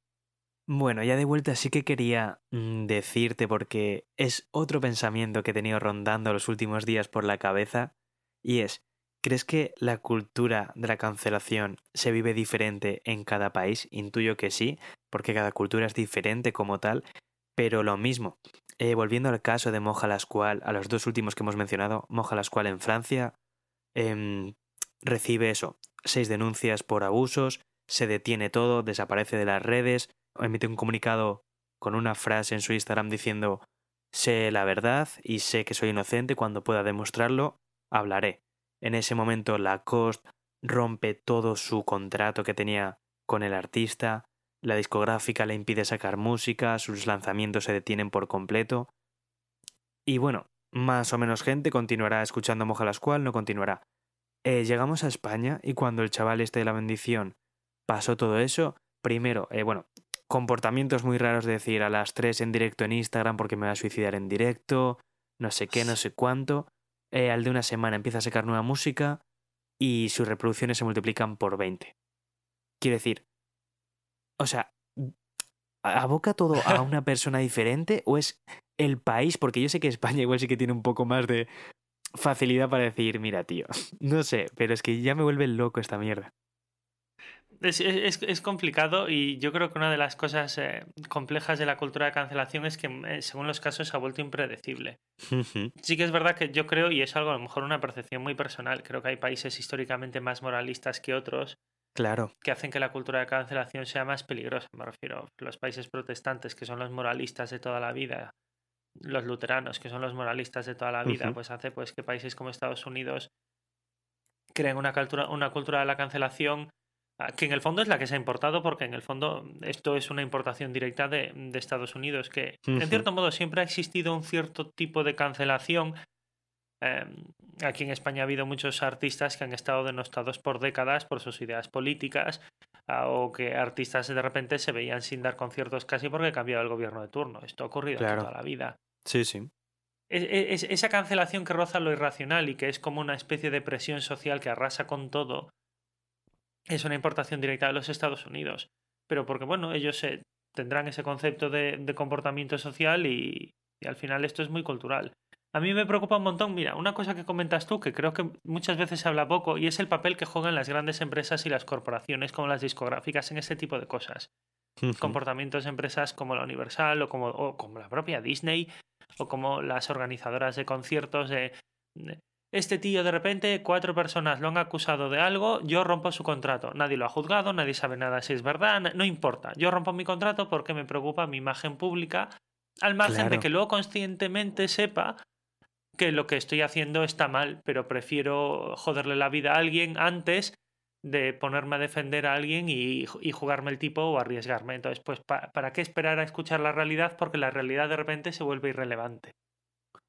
S4: Bueno, ya de vuelta sí que quería mm, decirte porque es otro pensamiento que he tenido rondando los últimos días por la cabeza y es, ¿crees que la cultura de la cancelación se vive diferente en cada país? Intuyo que sí, porque cada cultura es diferente como tal, pero lo mismo. Eh, volviendo al caso de Moja Lascual, a los dos últimos que hemos mencionado, Moja Lascual en Francia, em, recibe eso, seis denuncias por abusos, se detiene todo, desaparece de las redes, emite un comunicado con una frase en su Instagram diciendo sé la verdad y sé que soy inocente, cuando pueda demostrarlo, hablaré. En ese momento Lacoste rompe todo su contrato que tenía con el artista, la discográfica le impide sacar música, sus lanzamientos se detienen por completo. Y bueno, más o menos gente continuará escuchando Moja la Escual, no continuará. Eh, llegamos a España y cuando el chaval este de la bendición pasó todo eso, primero, eh, bueno, comportamientos muy raros de decir a las 3 en directo en Instagram porque me va a suicidar en directo, no sé qué, no sé cuánto. Eh, al de una semana empieza a sacar nueva música y sus reproducciones se multiplican por 20. Quiero decir, o sea, ¿aboca todo a una persona diferente o es el país? Porque yo sé que España igual sí que tiene un poco más de facilidad para decir, mira, tío, no sé, pero es que ya me vuelve loco esta mierda.
S5: Es, es, es, complicado y yo creo que una de las cosas eh, complejas de la cultura de cancelación es que eh, según los casos se ha vuelto impredecible. sí que es verdad que yo creo, y es algo a lo mejor una percepción muy personal, creo que hay países históricamente más moralistas que otros.
S4: Claro.
S5: Que hacen que la cultura de cancelación sea más peligrosa. Me refiero a los países protestantes, que son los moralistas de toda la vida, los luteranos, que son los moralistas de toda la vida, pues hace pues que países como Estados Unidos creen una cultura, una cultura de la cancelación que en el fondo es la que se ha importado porque en el fondo esto es una importación directa de, de Estados Unidos, que en cierto modo siempre ha existido un cierto tipo de cancelación. Em, aquí en España ha habido muchos artistas que han estado denostados por décadas por sus ideas políticas ah, o que artistas de repente se veían sin dar conciertos casi porque cambiaba el gobierno de turno. Esto ha ocurrido toda la vida.
S4: Sí, sí.
S5: es, esa cancelación que roza lo irracional y que es como una especie de presión social que arrasa con todo, es una importación directa de los Estados Unidos. Pero porque, bueno, ellos tendrán ese concepto de, comportamiento social y, al final esto es muy cultural. A mí me preocupa un montón, mira, una cosa que comentas tú, que creo que muchas veces se habla poco, y es el papel que juegan las grandes empresas y las corporaciones como las discográficas en este tipo de cosas. Comportamientos de empresas como la Universal o como, o como la propia Disney o como las organizadoras de conciertos de este tío de repente cuatro personas lo han acusado de algo, yo rompo su contrato. Nadie lo ha juzgado, nadie sabe nada si es verdad, no importa. Yo rompo mi contrato porque me preocupa mi imagen pública, al margen de que luego conscientemente sepa que lo que estoy haciendo está mal, pero prefiero joderle la vida a alguien antes de ponerme a defender a alguien y, y jugarme el tipo o arriesgarme. Entonces, pues, ¿para qué esperar a escuchar la realidad? Porque la realidad de repente se vuelve irrelevante.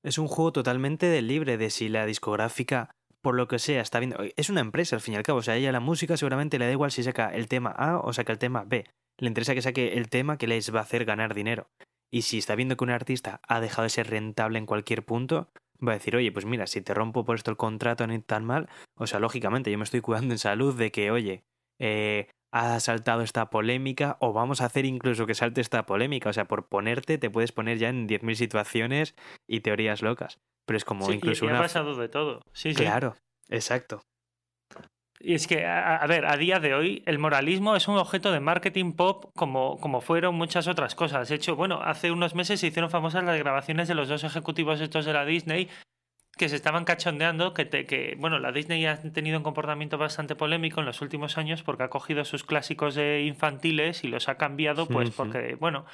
S4: Es un juego totalmente de libre de si la discográfica, por lo que sea, está viendo. Es una empresa al fin y al cabo. O sea, ella la música seguramente le da igual si saca el tema A o saca el tema B. Le interesa que saque el tema que les va a hacer ganar dinero. Y si está viendo que un artista ha dejado de ser rentable en cualquier punto, va a decir, oye, pues mira, si te rompo por esto el contrato no tan mal, o sea, lógicamente yo me estoy cuidando en salud de que, oye, eh, ha saltado esta polémica o vamos a hacer incluso que salte esta polémica, o sea, por ponerte te puedes poner ya en 10.000 situaciones y teorías locas, pero es como incluso
S5: y,
S4: una...
S5: ha pasado de todo, sí,
S4: sí. Claro, exacto.
S5: Y es que, a, ver, a día de hoy el moralismo es un objeto de marketing pop como, como fueron muchas otras cosas. De hecho, bueno, hace unos meses se hicieron famosas las grabaciones de los dos ejecutivos estos de la Disney que se estaban cachondeando, que, que bueno, la Disney ha tenido un comportamiento bastante polémico en los últimos años porque ha cogido sus clásicos infantiles y los ha cambiado, pues porque, bueno,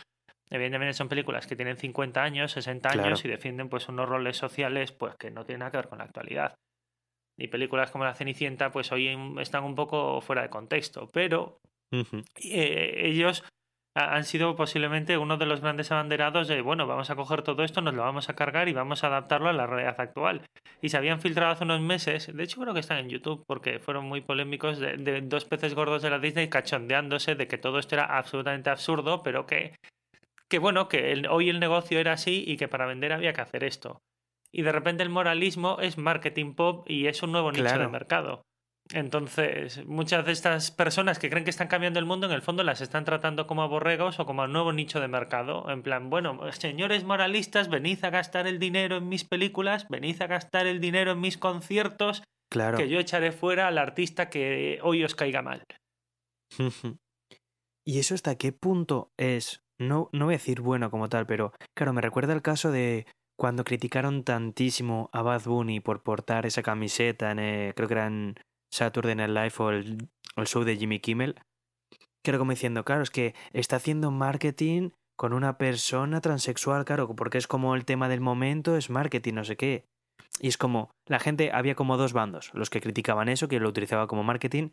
S5: evidentemente son películas que tienen 50 años, 60 años y defienden pues unos roles sociales pues que no tienen nada que ver con la actualidad. Y películas como La Cenicienta, pues hoy están un poco fuera de contexto, pero eh, ellos han sido posiblemente uno de los grandes abanderados de, bueno, vamos a coger todo esto, nos lo vamos a cargar y vamos a adaptarlo a la realidad actual. Y se habían filtrado hace unos meses, de hecho creo que están en YouTube, porque fueron muy polémicos, de, dos peces gordos de la Disney cachondeándose de que todo esto era absolutamente absurdo, pero que, que bueno, que hoy el negocio era así y que para vender había que hacer esto y de repente el moralismo es marketing pop y es un nuevo nicho de mercado. Entonces, muchas de estas personas que creen que están cambiando el mundo, en el fondo las están tratando como a borregos o como a nuevo nicho de mercado. En plan, bueno, señores moralistas, venid a gastar el dinero en mis películas, venid a gastar el dinero en mis conciertos,
S4: claro.
S5: que yo echaré fuera al artista que hoy os caiga mal.
S4: ¿Y eso hasta qué punto es? No, no voy a decir bueno como tal, pero claro, me recuerda el caso de cuando criticaron tantísimo a Bad Bunny por portar esa camiseta en, eh, creo que era en Saturday Night Live o el, show de Jimmy Kimmel, que como diciendo, claro, es que está haciendo marketing con una persona transexual, claro, porque es como el tema del momento, es marketing, no sé qué. Y es como, la gente, había como dos bandos, los que criticaban eso, que lo utilizaba como marketing,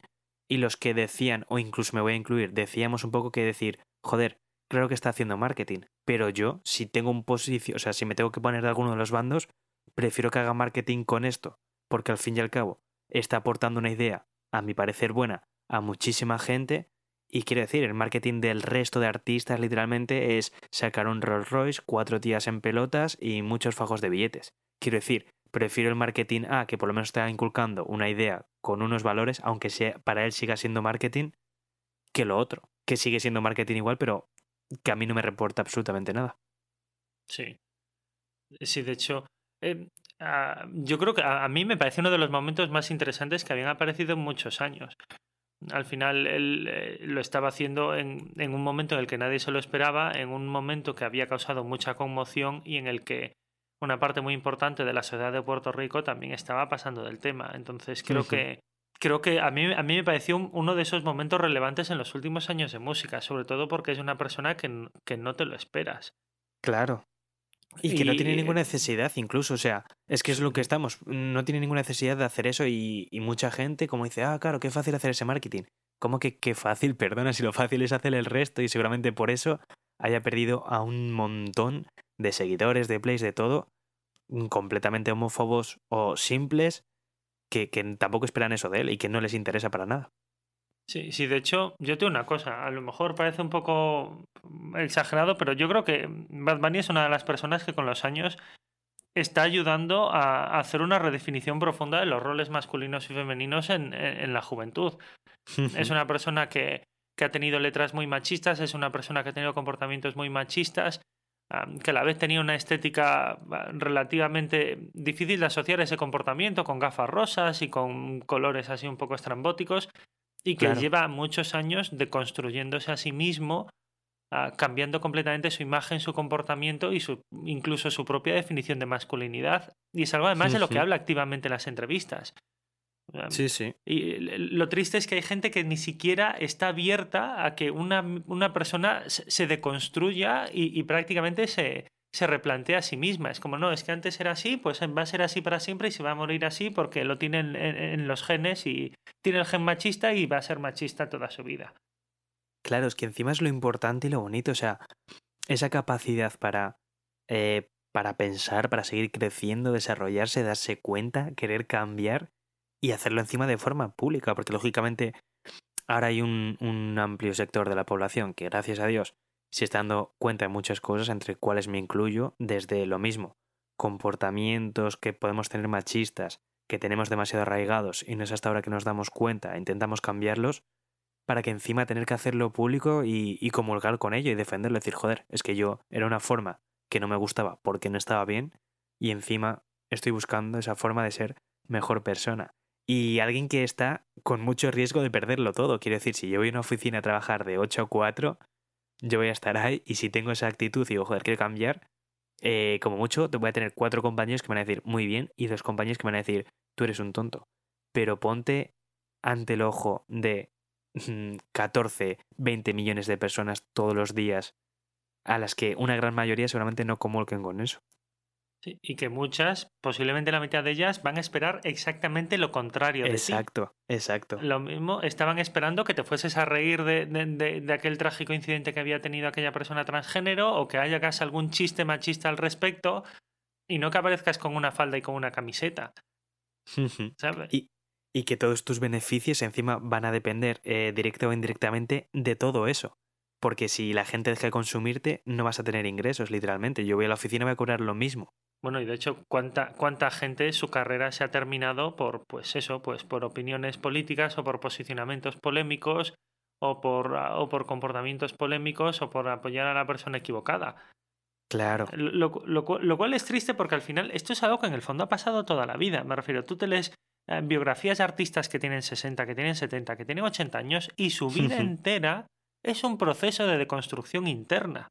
S4: y los que decían, o incluso me voy a incluir, decíamos un poco que decir, joder, claro que está haciendo marketing, pero yo, si tengo un posición, o sea, si me tengo que poner de alguno de los bandos, prefiero que haga marketing con esto, porque al fin y al cabo está aportando una idea, a mi parecer buena, a muchísima gente. Y quiero decir, el marketing del resto de artistas literalmente es sacar un Rolls Royce, cuatro días en pelotas y muchos fajos de billetes. Quiero decir, prefiero el marketing A, que por lo menos está inculcando una idea con unos valores, aunque sea, para él siga siendo marketing, que lo otro, que sigue siendo marketing igual, pero que a mí no me reporta absolutamente nada.
S5: Sí. Sí, de hecho, eh, yo creo que a, mí me parece uno de los momentos más interesantes que habían aparecido en muchos años. Al final él eh, lo estaba haciendo en, en, un momento en el que nadie se lo esperaba, en un momento que había causado mucha conmoción y en el que una parte muy importante de la sociedad de Puerto Rico también estaba pasando del tema. Entonces creo que creo que a mí, a mí me pareció uno de esos momentos relevantes en los últimos años de música, sobre todo porque es una persona que, que no te lo esperas.
S4: Claro. Y, que no tiene ninguna necesidad, incluso, o sea, es que es lo que estamos, no tiene ninguna necesidad de hacer eso y, y mucha gente como dice, ah, claro, qué fácil hacer ese marketing. ¿Cómo que qué fácil? Perdona, si lo fácil es hacer el resto y seguramente por eso haya perdido a un montón de seguidores, de plays, de todo, completamente homófobos o simples que, tampoco esperan eso de él y que no les interesa para nada.
S5: Sí, sí, de hecho, yo tengo una cosa, a lo mejor parece un poco exagerado, pero yo creo que Bad Bunny es una de las personas que con los años está ayudando a, hacer una redefinición profunda de los roles masculinos y femeninos en, en la juventud. es una persona que, que ha tenido letras muy machistas, es una persona que ha tenido comportamientos muy machistas, que a la vez tenía una estética relativamente difícil de asociar ese comportamiento con gafas rosas y con colores así un poco estrambóticos y que lleva muchos años deconstruyéndose a sí mismo, cambiando completamente su imagen, su comportamiento y su, incluso su propia definición de masculinidad. Y es algo además de lo que habla activamente en las entrevistas.
S4: Sí, sí.
S5: Y lo triste es que hay gente que ni siquiera está abierta a que una, una persona se deconstruya y, prácticamente se, se replantea a sí misma. Es como, no, es que antes era así, pues va a ser así para siempre y se va a morir así porque lo tienen en, los genes y tiene el gen machista y va a ser machista toda su vida.
S4: Claro, es que encima es lo importante y lo bonito, o sea, esa capacidad para, eh, para pensar, para seguir creciendo, desarrollarse, darse cuenta, querer cambiar y hacerlo encima de forma pública, porque lógicamente ahora hay un amplio sector de la población que, gracias a Dios, se está dando cuenta de muchas cosas, entre cuales me incluyo, desde lo mismo, comportamientos que podemos tener machistas, que tenemos demasiado arraigados y no es hasta ahora que nos damos cuenta, intentamos cambiarlos, para que encima tener que hacerlo público y, y comulgar con ello y defenderlo, decir, joder, es que yo era una forma que no me gustaba porque no estaba bien y encima estoy buscando esa forma de ser mejor persona. Y alguien que está con mucho riesgo de perderlo todo. Quiero decir, si yo voy a una oficina a trabajar de 8 a 4, yo voy a estar ahí y si tengo esa actitud y digo, joder, quiero cambiar, eh, como mucho, voy a tener cuatro compañeros que me van a decir muy bien y dos compañeros que me van a decir, tú eres un tonto. Pero ponte ante el ojo de 14, mm, 20 millones de personas todos los días, a las que una gran mayoría seguramente no comulquen con eso.
S5: Sí, y que muchas, posiblemente la mitad de ellas, van a esperar exactamente lo contrario de
S4: Exacto, exacto.
S5: Lo mismo, estaban esperando que te fueses a reír de, de, de, aquel trágico incidente que había tenido aquella persona transgénero o que haya casi algún chiste machista al respecto y no que aparezcas con una falda y con una camiseta. ¿Sabes?
S4: Y, y que todos tus beneficios encima van a depender eh, directa o indirectamente de todo eso. Porque si la gente deja de consumirte, no vas a tener ingresos, literalmente. Yo voy a la oficina y voy a cobrar lo mismo.
S5: Bueno, y de hecho, ¿cuánta, cuánta gente su carrera se ha terminado por, pues eso, pues por opiniones políticas o por posicionamientos polémicos o por, o por comportamientos polémicos o por apoyar a la persona equivocada.
S4: Claro.
S5: Lo, lo, lo, cual es triste porque al final esto es algo que en el fondo ha pasado toda la vida. Me refiero, tú te lees eh, biografías de artistas que tienen 60, que tienen 70, que tienen 80 años y su vida entera es un proceso de deconstrucción interna.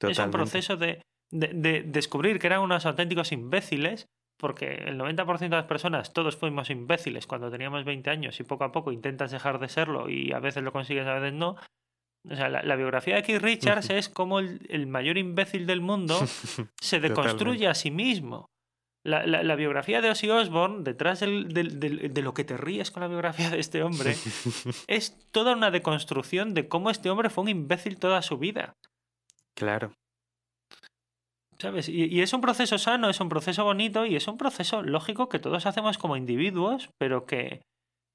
S5: Es un proceso de, de, de, descubrir que eran unos auténticos imbéciles, porque el 90% de las personas, todos fuimos imbéciles cuando teníamos 20 años y poco a poco intentas dejar de serlo y a veces lo consigues, a veces no. O sea, la, la biografía de Keith Richards es como el, el, mayor imbécil del mundo se deconstruye a sí mismo. La, la, la, biografía de Ozzy Osbourne, detrás del, del, del, de lo que te ríes con la biografía de este hombre, es toda una deconstrucción de cómo este hombre fue un imbécil toda su vida.
S4: Claro.
S5: ¿Sabes? Y, y, es un proceso sano, es un proceso bonito y es un proceso lógico que todos hacemos como individuos, pero que,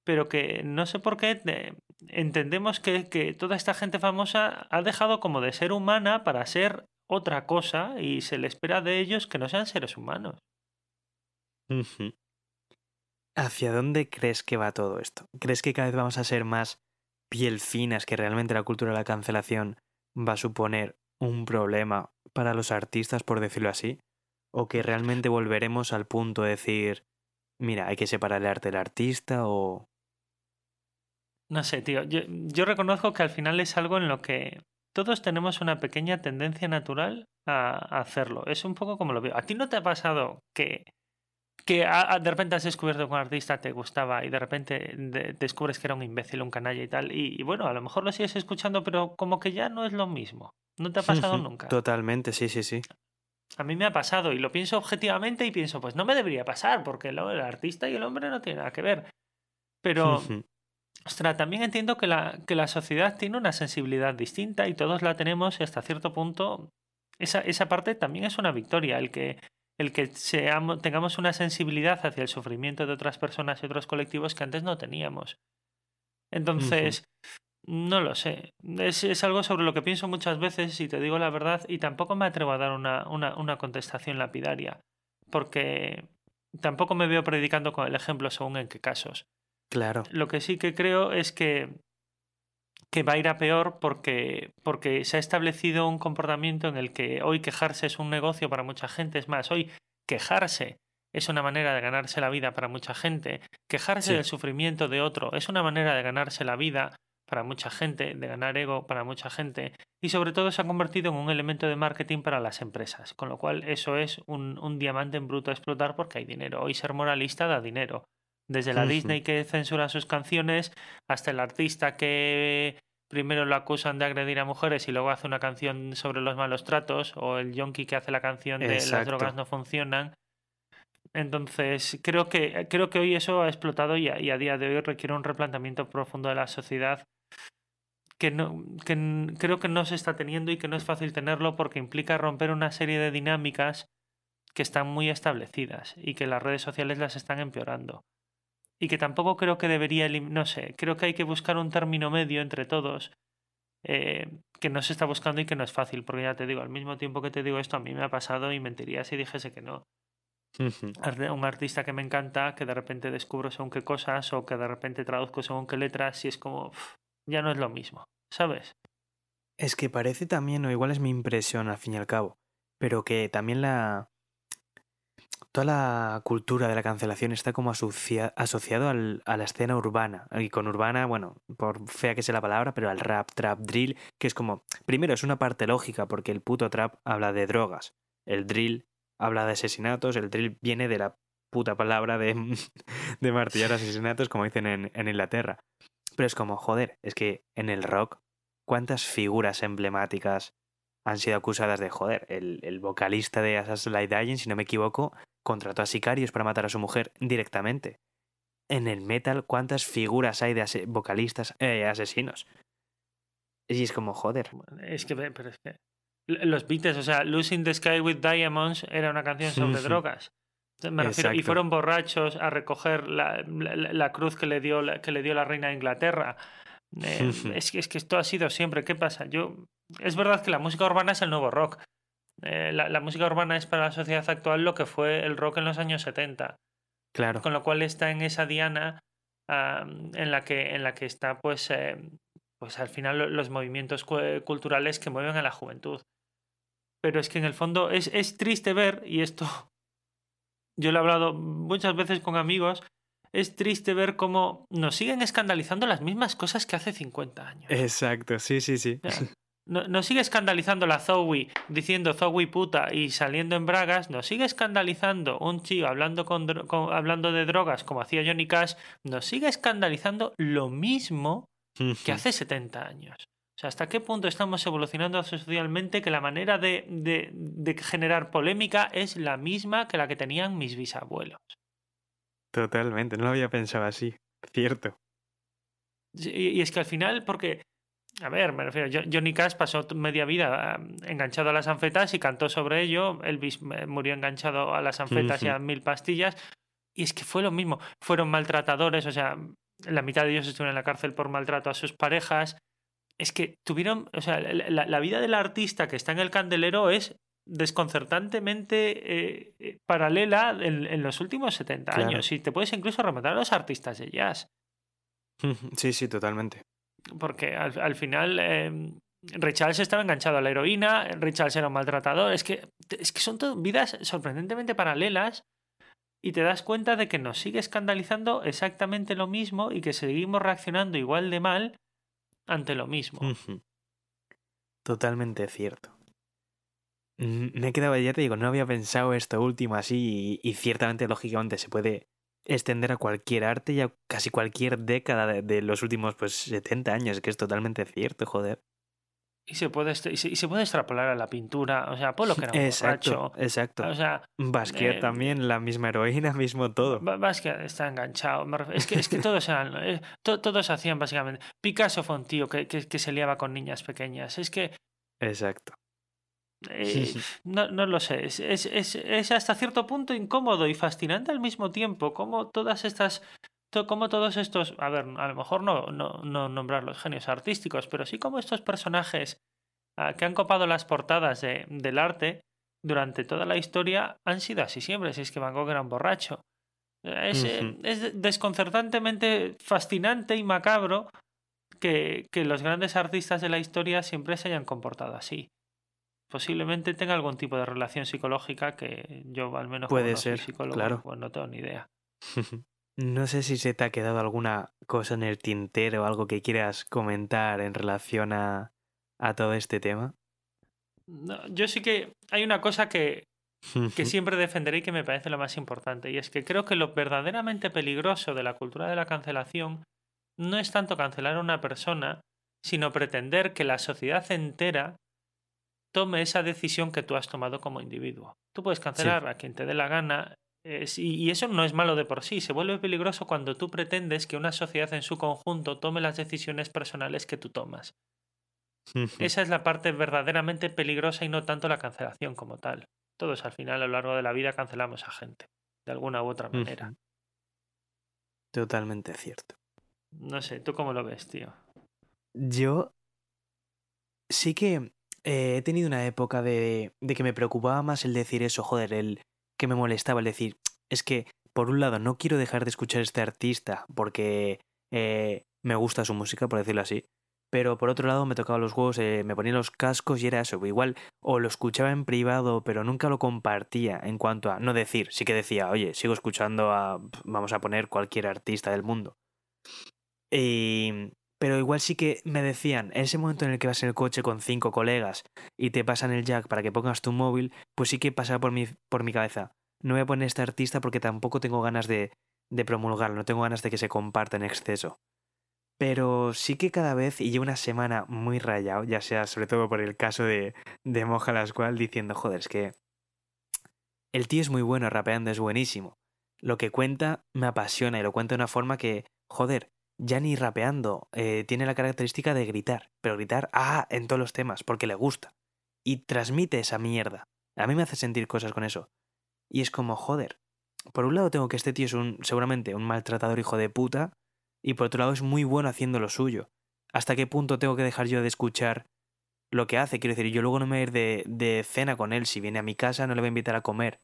S5: pero que no sé por qué eh, entendemos que, que toda esta gente famosa ha dejado como de ser humana para ser otra cosa y se le espera de ellos que no sean seres humanos.
S4: ¿Hacia dónde crees que va todo esto? ¿Crees que cada vez vamos a ser más piel finas, que realmente la cultura de la cancelación va a suponer un problema para los artistas, por decirlo así? ¿O que realmente volveremos al punto de decir, mira, hay que separar el arte del artista o...
S5: No sé, tío, yo, yo reconozco que al final es algo en lo que todos tenemos una pequeña tendencia natural a, a hacerlo. Es un poco como lo veo. ¿A ti no te ha pasado que que a, a, de repente has descubierto que un artista te gustaba y de repente de, descubres que era un imbécil, un canalla y tal. Y, y, bueno, a lo mejor lo sigues escuchando, pero como que ya no es lo mismo. ¿No te ha pasado nunca?
S4: Totalmente, sí, sí, sí.
S5: A mí me ha pasado y lo pienso objetivamente y pienso, pues no me debería pasar porque el, el artista y el hombre no tienen nada que ver. Pero, ostras, también entiendo que la, que la sociedad tiene una sensibilidad distinta y todos la tenemos y hasta cierto punto esa, esa parte también es una victoria. El que el que seamos, tengamos una sensibilidad hacia el sufrimiento de otras personas y otros colectivos que antes no teníamos. Entonces, uh -huh. no lo sé. Es, es, algo sobre lo que pienso muchas veces, y te digo la verdad, y tampoco me atrevo a dar una, una, una contestación lapidaria, porque tampoco me veo predicando con el ejemplo según en qué casos.
S4: Claro.
S5: Lo que sí que creo es que que va a ir a peor porque, porque se ha establecido un comportamiento en el que hoy quejarse es un negocio para mucha gente. Es más, hoy quejarse es una manera de ganarse la vida para mucha gente. Quejarse sí. del sufrimiento de otro es una manera de ganarse la vida para mucha gente, de ganar ego para mucha gente. Y sobre todo se ha convertido en un elemento de marketing para las empresas. Con lo cual eso es un, un diamante en bruto a explotar porque hay dinero. Hoy ser moralista da dinero. Desde la uh -huh. Disney que censura sus canciones hasta el artista que, primero lo acusan de agredir a mujeres y luego hace una canción sobre los malos tratos, o el yonki que hace la canción de las drogas no funcionan. Entonces, creo que, creo que hoy eso ha explotado y a, y a día de hoy requiere un replanteamiento profundo de la sociedad que, no, que creo que no se está teniendo y que no es fácil tenerlo porque implica romper una serie de dinámicas que están muy establecidas y que las redes sociales las están empeorando. Y que tampoco creo que debería, no sé, creo que hay que buscar un término medio entre todos eh, que no se está buscando y que no es fácil, porque ya te digo, al mismo tiempo que te digo esto, a mí me ha pasado y mentiría si dijese que no. Un artista que me encanta, que de repente descubro según qué cosas o que de repente traduzco según qué letras y es como, ya no es lo mismo, ¿sabes?
S4: Es que parece también, o igual es mi impresión al fin y al cabo, pero que también la. Toda la cultura de la cancelación está como asocia- asociado al- a la escena urbana. Y con urbana, bueno, por fea que sea la palabra, pero al rap, trap, drill, que es como. Primero, es una parte lógica, porque el puto trap habla de drogas. El drill habla de asesinatos. El drill viene de la puta palabra de, de martillar asesinatos, como dicen en, en Inglaterra. Pero es como, joder, es que en el rock ¿Cuántas figuras emblemáticas han sido acusadas de joder? El, el vocalista de Assassin's Like Dying, si no me equivoco, contrató a sicarios para matar a su mujer directamente. En el metal, ¿cuántas figuras hay de ase- vocalistas eh, asesinos? Y es como, joder.
S5: Es que, pero es que los Beatles, o sea, Losing the Sky with Diamonds era una canción sobre drogas. Me refiero, y fueron borrachos a recoger la, la- la cruz que le dio la, que le dio la reina de Inglaterra. Eh,
S4: Ujú.
S5: es, que, es que esto ha sido siempre. ¿Qué pasa? Yo Es verdad que la música urbana es el nuevo rock. Eh, la, la música urbana es para la sociedad actual lo que fue el rock en los años 70.
S4: Claro.
S5: Con lo cual está en esa diana en, la que, en la que está, pues, eh, pues al final lo- los movimientos cu- culturales que mueven a la juventud. Pero es que en el fondo es, es triste ver, y esto yo lo he hablado muchas veces con amigos, es triste ver cómo nos siguen escandalizando las mismas cosas que hace 50 años.
S4: Exacto, sí, sí, sí.
S5: No- Nos sigue escandalizando la Zoe diciendo Zoe puta y saliendo en bragas. Nos sigue escandalizando un chico hablando, con, hablando de drogas como hacía Johnny Cash. Nos sigue escandalizando lo mismo que hace 70 años. O sea, ¿hasta qué punto estamos evolucionando socialmente que la manera de, de- de generar polémica es la misma que la que tenían mis bisabuelos?
S4: Totalmente, no lo había pensado así. Cierto.
S5: Y es que al final, porque, a ver, me refiero, Jo- Johnny Cash pasó media vida enganchado a las anfetas y cantó sobre ello. Elvis eh, murió enganchado a las anfetas y a mil pastillas. Y es que fue lo mismo. Fueron maltratadores, o sea, la mitad de ellos estuvieron en la cárcel por maltrato a sus parejas. Es que tuvieron, o sea, la, vida del artista que está en el candelero es desconcertantemente eh, eh, paralela en, en los últimos 70
S4: Claro.
S5: años. Y te puedes incluso remontar a los artistas de jazz.
S4: Sí, sí, totalmente.
S5: Porque al, al final eh, Ray Charles estaba enganchado a la heroína, Ray Charles era un maltratador. Es que, es que son todo vidas sorprendentemente paralelas y te das cuenta de que nos sigue escandalizando exactamente lo mismo y que seguimos reaccionando igual de mal ante lo mismo.
S4: Totalmente cierto. Me he quedado, ya te digo, no había pensado esto último así y, y ciertamente, lógicamente, se puede extender a cualquier arte y a casi cualquier década de, de los últimos pues 70 años, que es totalmente cierto, joder.
S5: Y, se puede, y, se, y se puede extrapolar a la pintura. O sea, Polo que era un
S4: Exacto,
S5: borracho.
S4: exacto.
S5: O sea,
S4: Basquiat
S5: eh,
S4: también, la misma heroína, mismo todo.
S5: Ba- Basquiat está enganchado. Es que, es que todos eran. eh, to- todos hacían básicamente. Picasso fue un tío que, que, que se liaba con niñas pequeñas. Es que.
S4: Exacto.
S5: Eh, no, no lo sé. Es, es, es, es hasta cierto punto incómodo y fascinante al mismo tiempo. Como todas estas. to- Como todos estos. A ver, a lo mejor no, no, no nombrar los genios artísticos, pero sí como estos personajes ah, que han copado las portadas de- del arte durante toda la historia han sido así siempre. Si es que Van Gogh era un borracho. Es, eh, es desconcertantemente fascinante y macabro que, que los grandes artistas de la historia siempre se hayan comportado así. Posiblemente tenga algún tipo de relación psicológica que yo al menos como
S4: Puede
S5: no soy psicólogo,
S4: claro.
S5: pues no tengo ni idea.
S4: No sé si se te ha quedado alguna cosa en el tintero o algo que quieras comentar en relación a, a todo este tema.
S5: No, yo sí que hay una cosa que, que siempre defenderé y que me parece lo más importante, y es que creo que lo verdaderamente peligroso de la cultura de la cancelación no es tanto cancelar a una persona, sino pretender que la sociedad entera tome esa decisión que tú has tomado como individuo. Tú puedes cancelar a quien te dé la gana y eso no es malo de por sí. Se vuelve peligroso cuando tú pretendes que una sociedad en su conjunto tome las decisiones personales que tú tomas. Esa es la parte verdaderamente peligrosa y no tanto la cancelación como tal. Todos al final a lo largo de la vida cancelamos a gente, de alguna u otra manera.
S4: Totalmente cierto.
S5: No sé, ¿tú cómo lo ves, tío?
S4: Yo sí que eh, he tenido una época de, de que me preocupaba más el decir eso, joder, el que me molestaba el decir, es que, por un lado, no quiero dejar de escuchar a este artista porque eh, me gusta su música, por decirlo así, pero por otro lado me tocaba los huevos, eh, me ponía los cascos y era eso, igual o lo escuchaba en privado, pero nunca lo compartía en cuanto a no decir, sí que decía, oye, sigo escuchando a, vamos a poner cualquier artista del mundo. Y, pero igual sí que me decían, en ese momento en el que vas en el coche con cinco colegas y te pasan el jack para que pongas tu móvil, pues sí que pasaba por mi, por mi cabeza. No voy a poner este artista porque tampoco tengo ganas de, de promulgarlo, no tengo ganas de que se comparta en exceso. Pero sí que cada vez, y llevo una semana muy rayado, ya sea sobre todo por el caso de, de Moja las cual diciendo, joder, es que el tío es muy bueno, rapeando es buenísimo. Lo que cuenta me apasiona y lo cuenta de una forma que, joder, ya ni rapeando, eh, tiene la característica de gritar, pero gritar, ah, en todos los temas, porque le gusta. Y transmite esa mierda. A mí me hace sentir cosas con eso. Y es como, joder, por un lado tengo que este tío es un, seguramente un maltratador hijo de puta, y por otro lado es muy bueno haciendo lo suyo. ¿Hasta qué punto tengo que dejar yo de escuchar lo que hace? Quiero decir, yo luego no me voy a ir de, de cena con él. Si viene a mi casa no le voy a invitar a comer.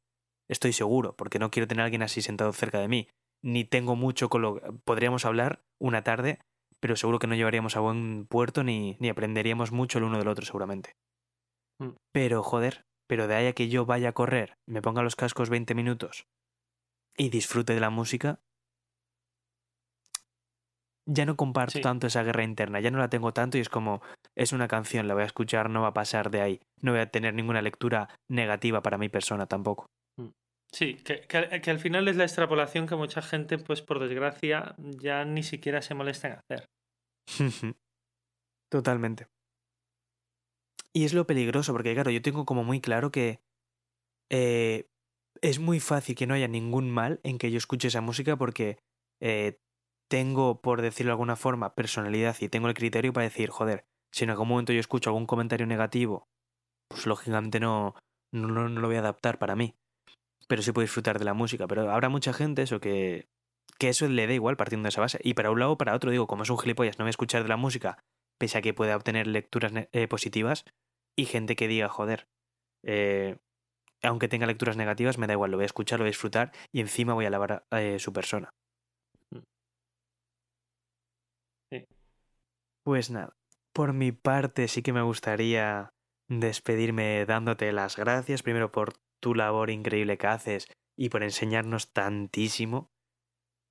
S4: Estoy seguro, porque no quiero tener a alguien así sentado cerca de mí. Ni tengo mucho con lo... Podríamos hablar una tarde, pero seguro que no llevaríamos a buen puerto ni, ni aprenderíamos mucho el uno del otro seguramente. Mm. Pero, joder, pero de ahí a que yo vaya a correr, me ponga los cascos 20 minutos y disfrute de la música, ya no comparto tanto esa guerra interna, ya no la tengo tanto y es como, es una canción, la voy a escuchar, no va a pasar de ahí, no voy a tener ninguna lectura negativa para mi persona tampoco.
S5: Sí, que, que, al final es la extrapolación que mucha gente, pues por desgracia, ya ni siquiera se molesta en hacer.
S4: Totalmente. Y es lo peligroso, porque claro, yo tengo como muy claro que eh, es muy fácil que no haya ningún mal en que yo escuche esa música porque eh, tengo, por decirlo de alguna forma, personalidad y tengo el criterio para decir, joder, si en algún momento yo escucho algún comentario negativo, pues lógicamente no, no, no lo voy a adaptar para mí. Pero sí puedo disfrutar de la música. Pero habrá mucha gente eso que, que eso le da igual partiendo de esa base. Y para un lado o para otro, digo, como es un gilipollas, no voy a escuchar de la música, pese a que pueda obtener lecturas eh, positivas, y gente que diga, joder, eh, aunque tenga lecturas negativas, me da igual, lo voy a escuchar, lo voy a disfrutar y encima voy a alabar a eh, su persona. Pues nada, por mi parte sí que me gustaría despedirme dándote las gracias primero por tu labor increíble que haces y por enseñarnos tantísimo.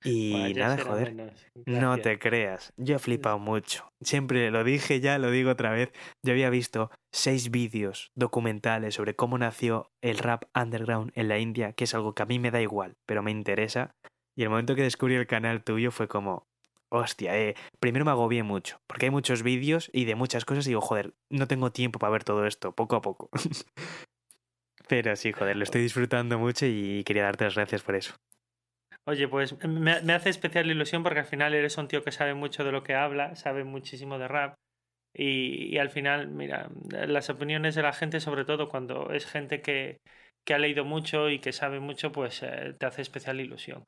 S4: Y nada, joder, no te creas, yo he flipado mucho. Siempre lo dije ya, lo digo otra vez. Yo había visto seis vídeos documentales sobre cómo nació el rap underground en la India, que es algo que a mí me da igual, pero me interesa. Y el momento que descubrí el canal tuyo fue como, hostia, eh, primero me agobié mucho, porque hay muchos vídeos y de muchas cosas y digo, joder, no tengo tiempo para ver todo esto, poco a poco. Pero sí, joder, lo estoy disfrutando mucho y quería darte las gracias por eso.
S5: Oye, pues me, hace especial ilusión porque al final eres un tío que sabe mucho de lo que habla, sabe muchísimo de rap. Y, al final, mira, las opiniones de la gente, sobre todo cuando es gente que, que ha leído mucho y que sabe mucho, pues eh, te hace especial ilusión.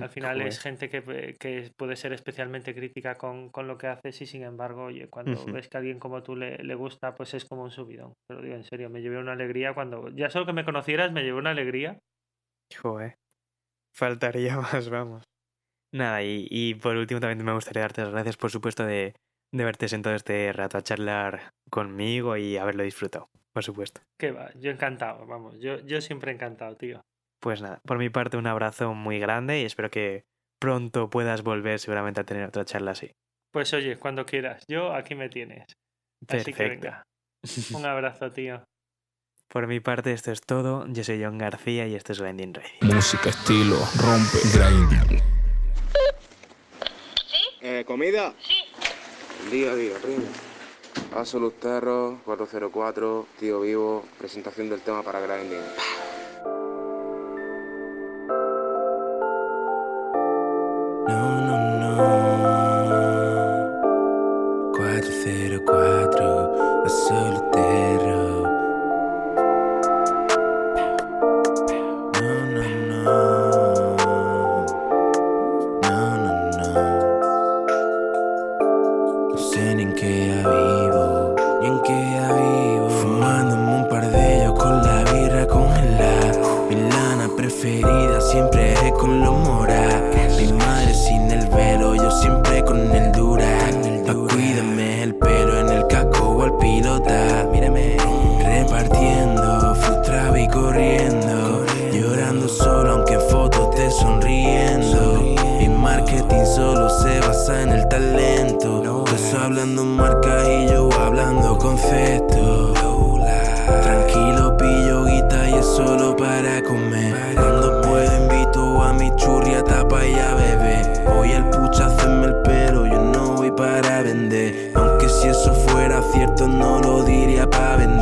S5: Al final es gente que, que, puede ser especialmente crítica con, con, lo que haces y sin embargo, oye, cuando ves que a alguien como tú le, le, gusta, pues es como un subidón. Pero digo, en serio, me llevé una alegría cuando... Ya solo que me conocieras me llevé una alegría.
S4: Joder, faltaría más, vamos. Nada, y, y por último también me gustaría darte las gracias, por supuesto, de, de haberte sentado este rato a charlar conmigo y haberlo disfrutado, por supuesto.
S5: Que va, yo encantado, vamos, yo, yo siempre encantado, tío.
S4: Pues nada, por mi parte un abrazo muy grande y espero que pronto puedas volver seguramente a tener otra charla así.
S5: Pues oye, cuando quieras, yo aquí me tienes. Perfecto. Así que venga. Un abrazo, tío.
S4: Por mi parte, esto es todo. Yo soy John García y esto es Grinding Radio.
S1: Música, estilo, rompe, grinding.
S9: ¿Sí? Eh, ¿Comida?
S10: Sí.
S9: Día, día, primo. Absolut Terror, 404, Tío Vivo, presentación del tema para Grinding.
S10: No, no, no. Cuatro cero cuatro, soltero. Tranquilo, pillo guita y es solo para comer. Cuando puedo invito a mi churri a tapa y a beber. Hoy el pucha hacerme el pelo, yo no voy para vender. Aunque si eso fuera cierto, no lo diría para vender.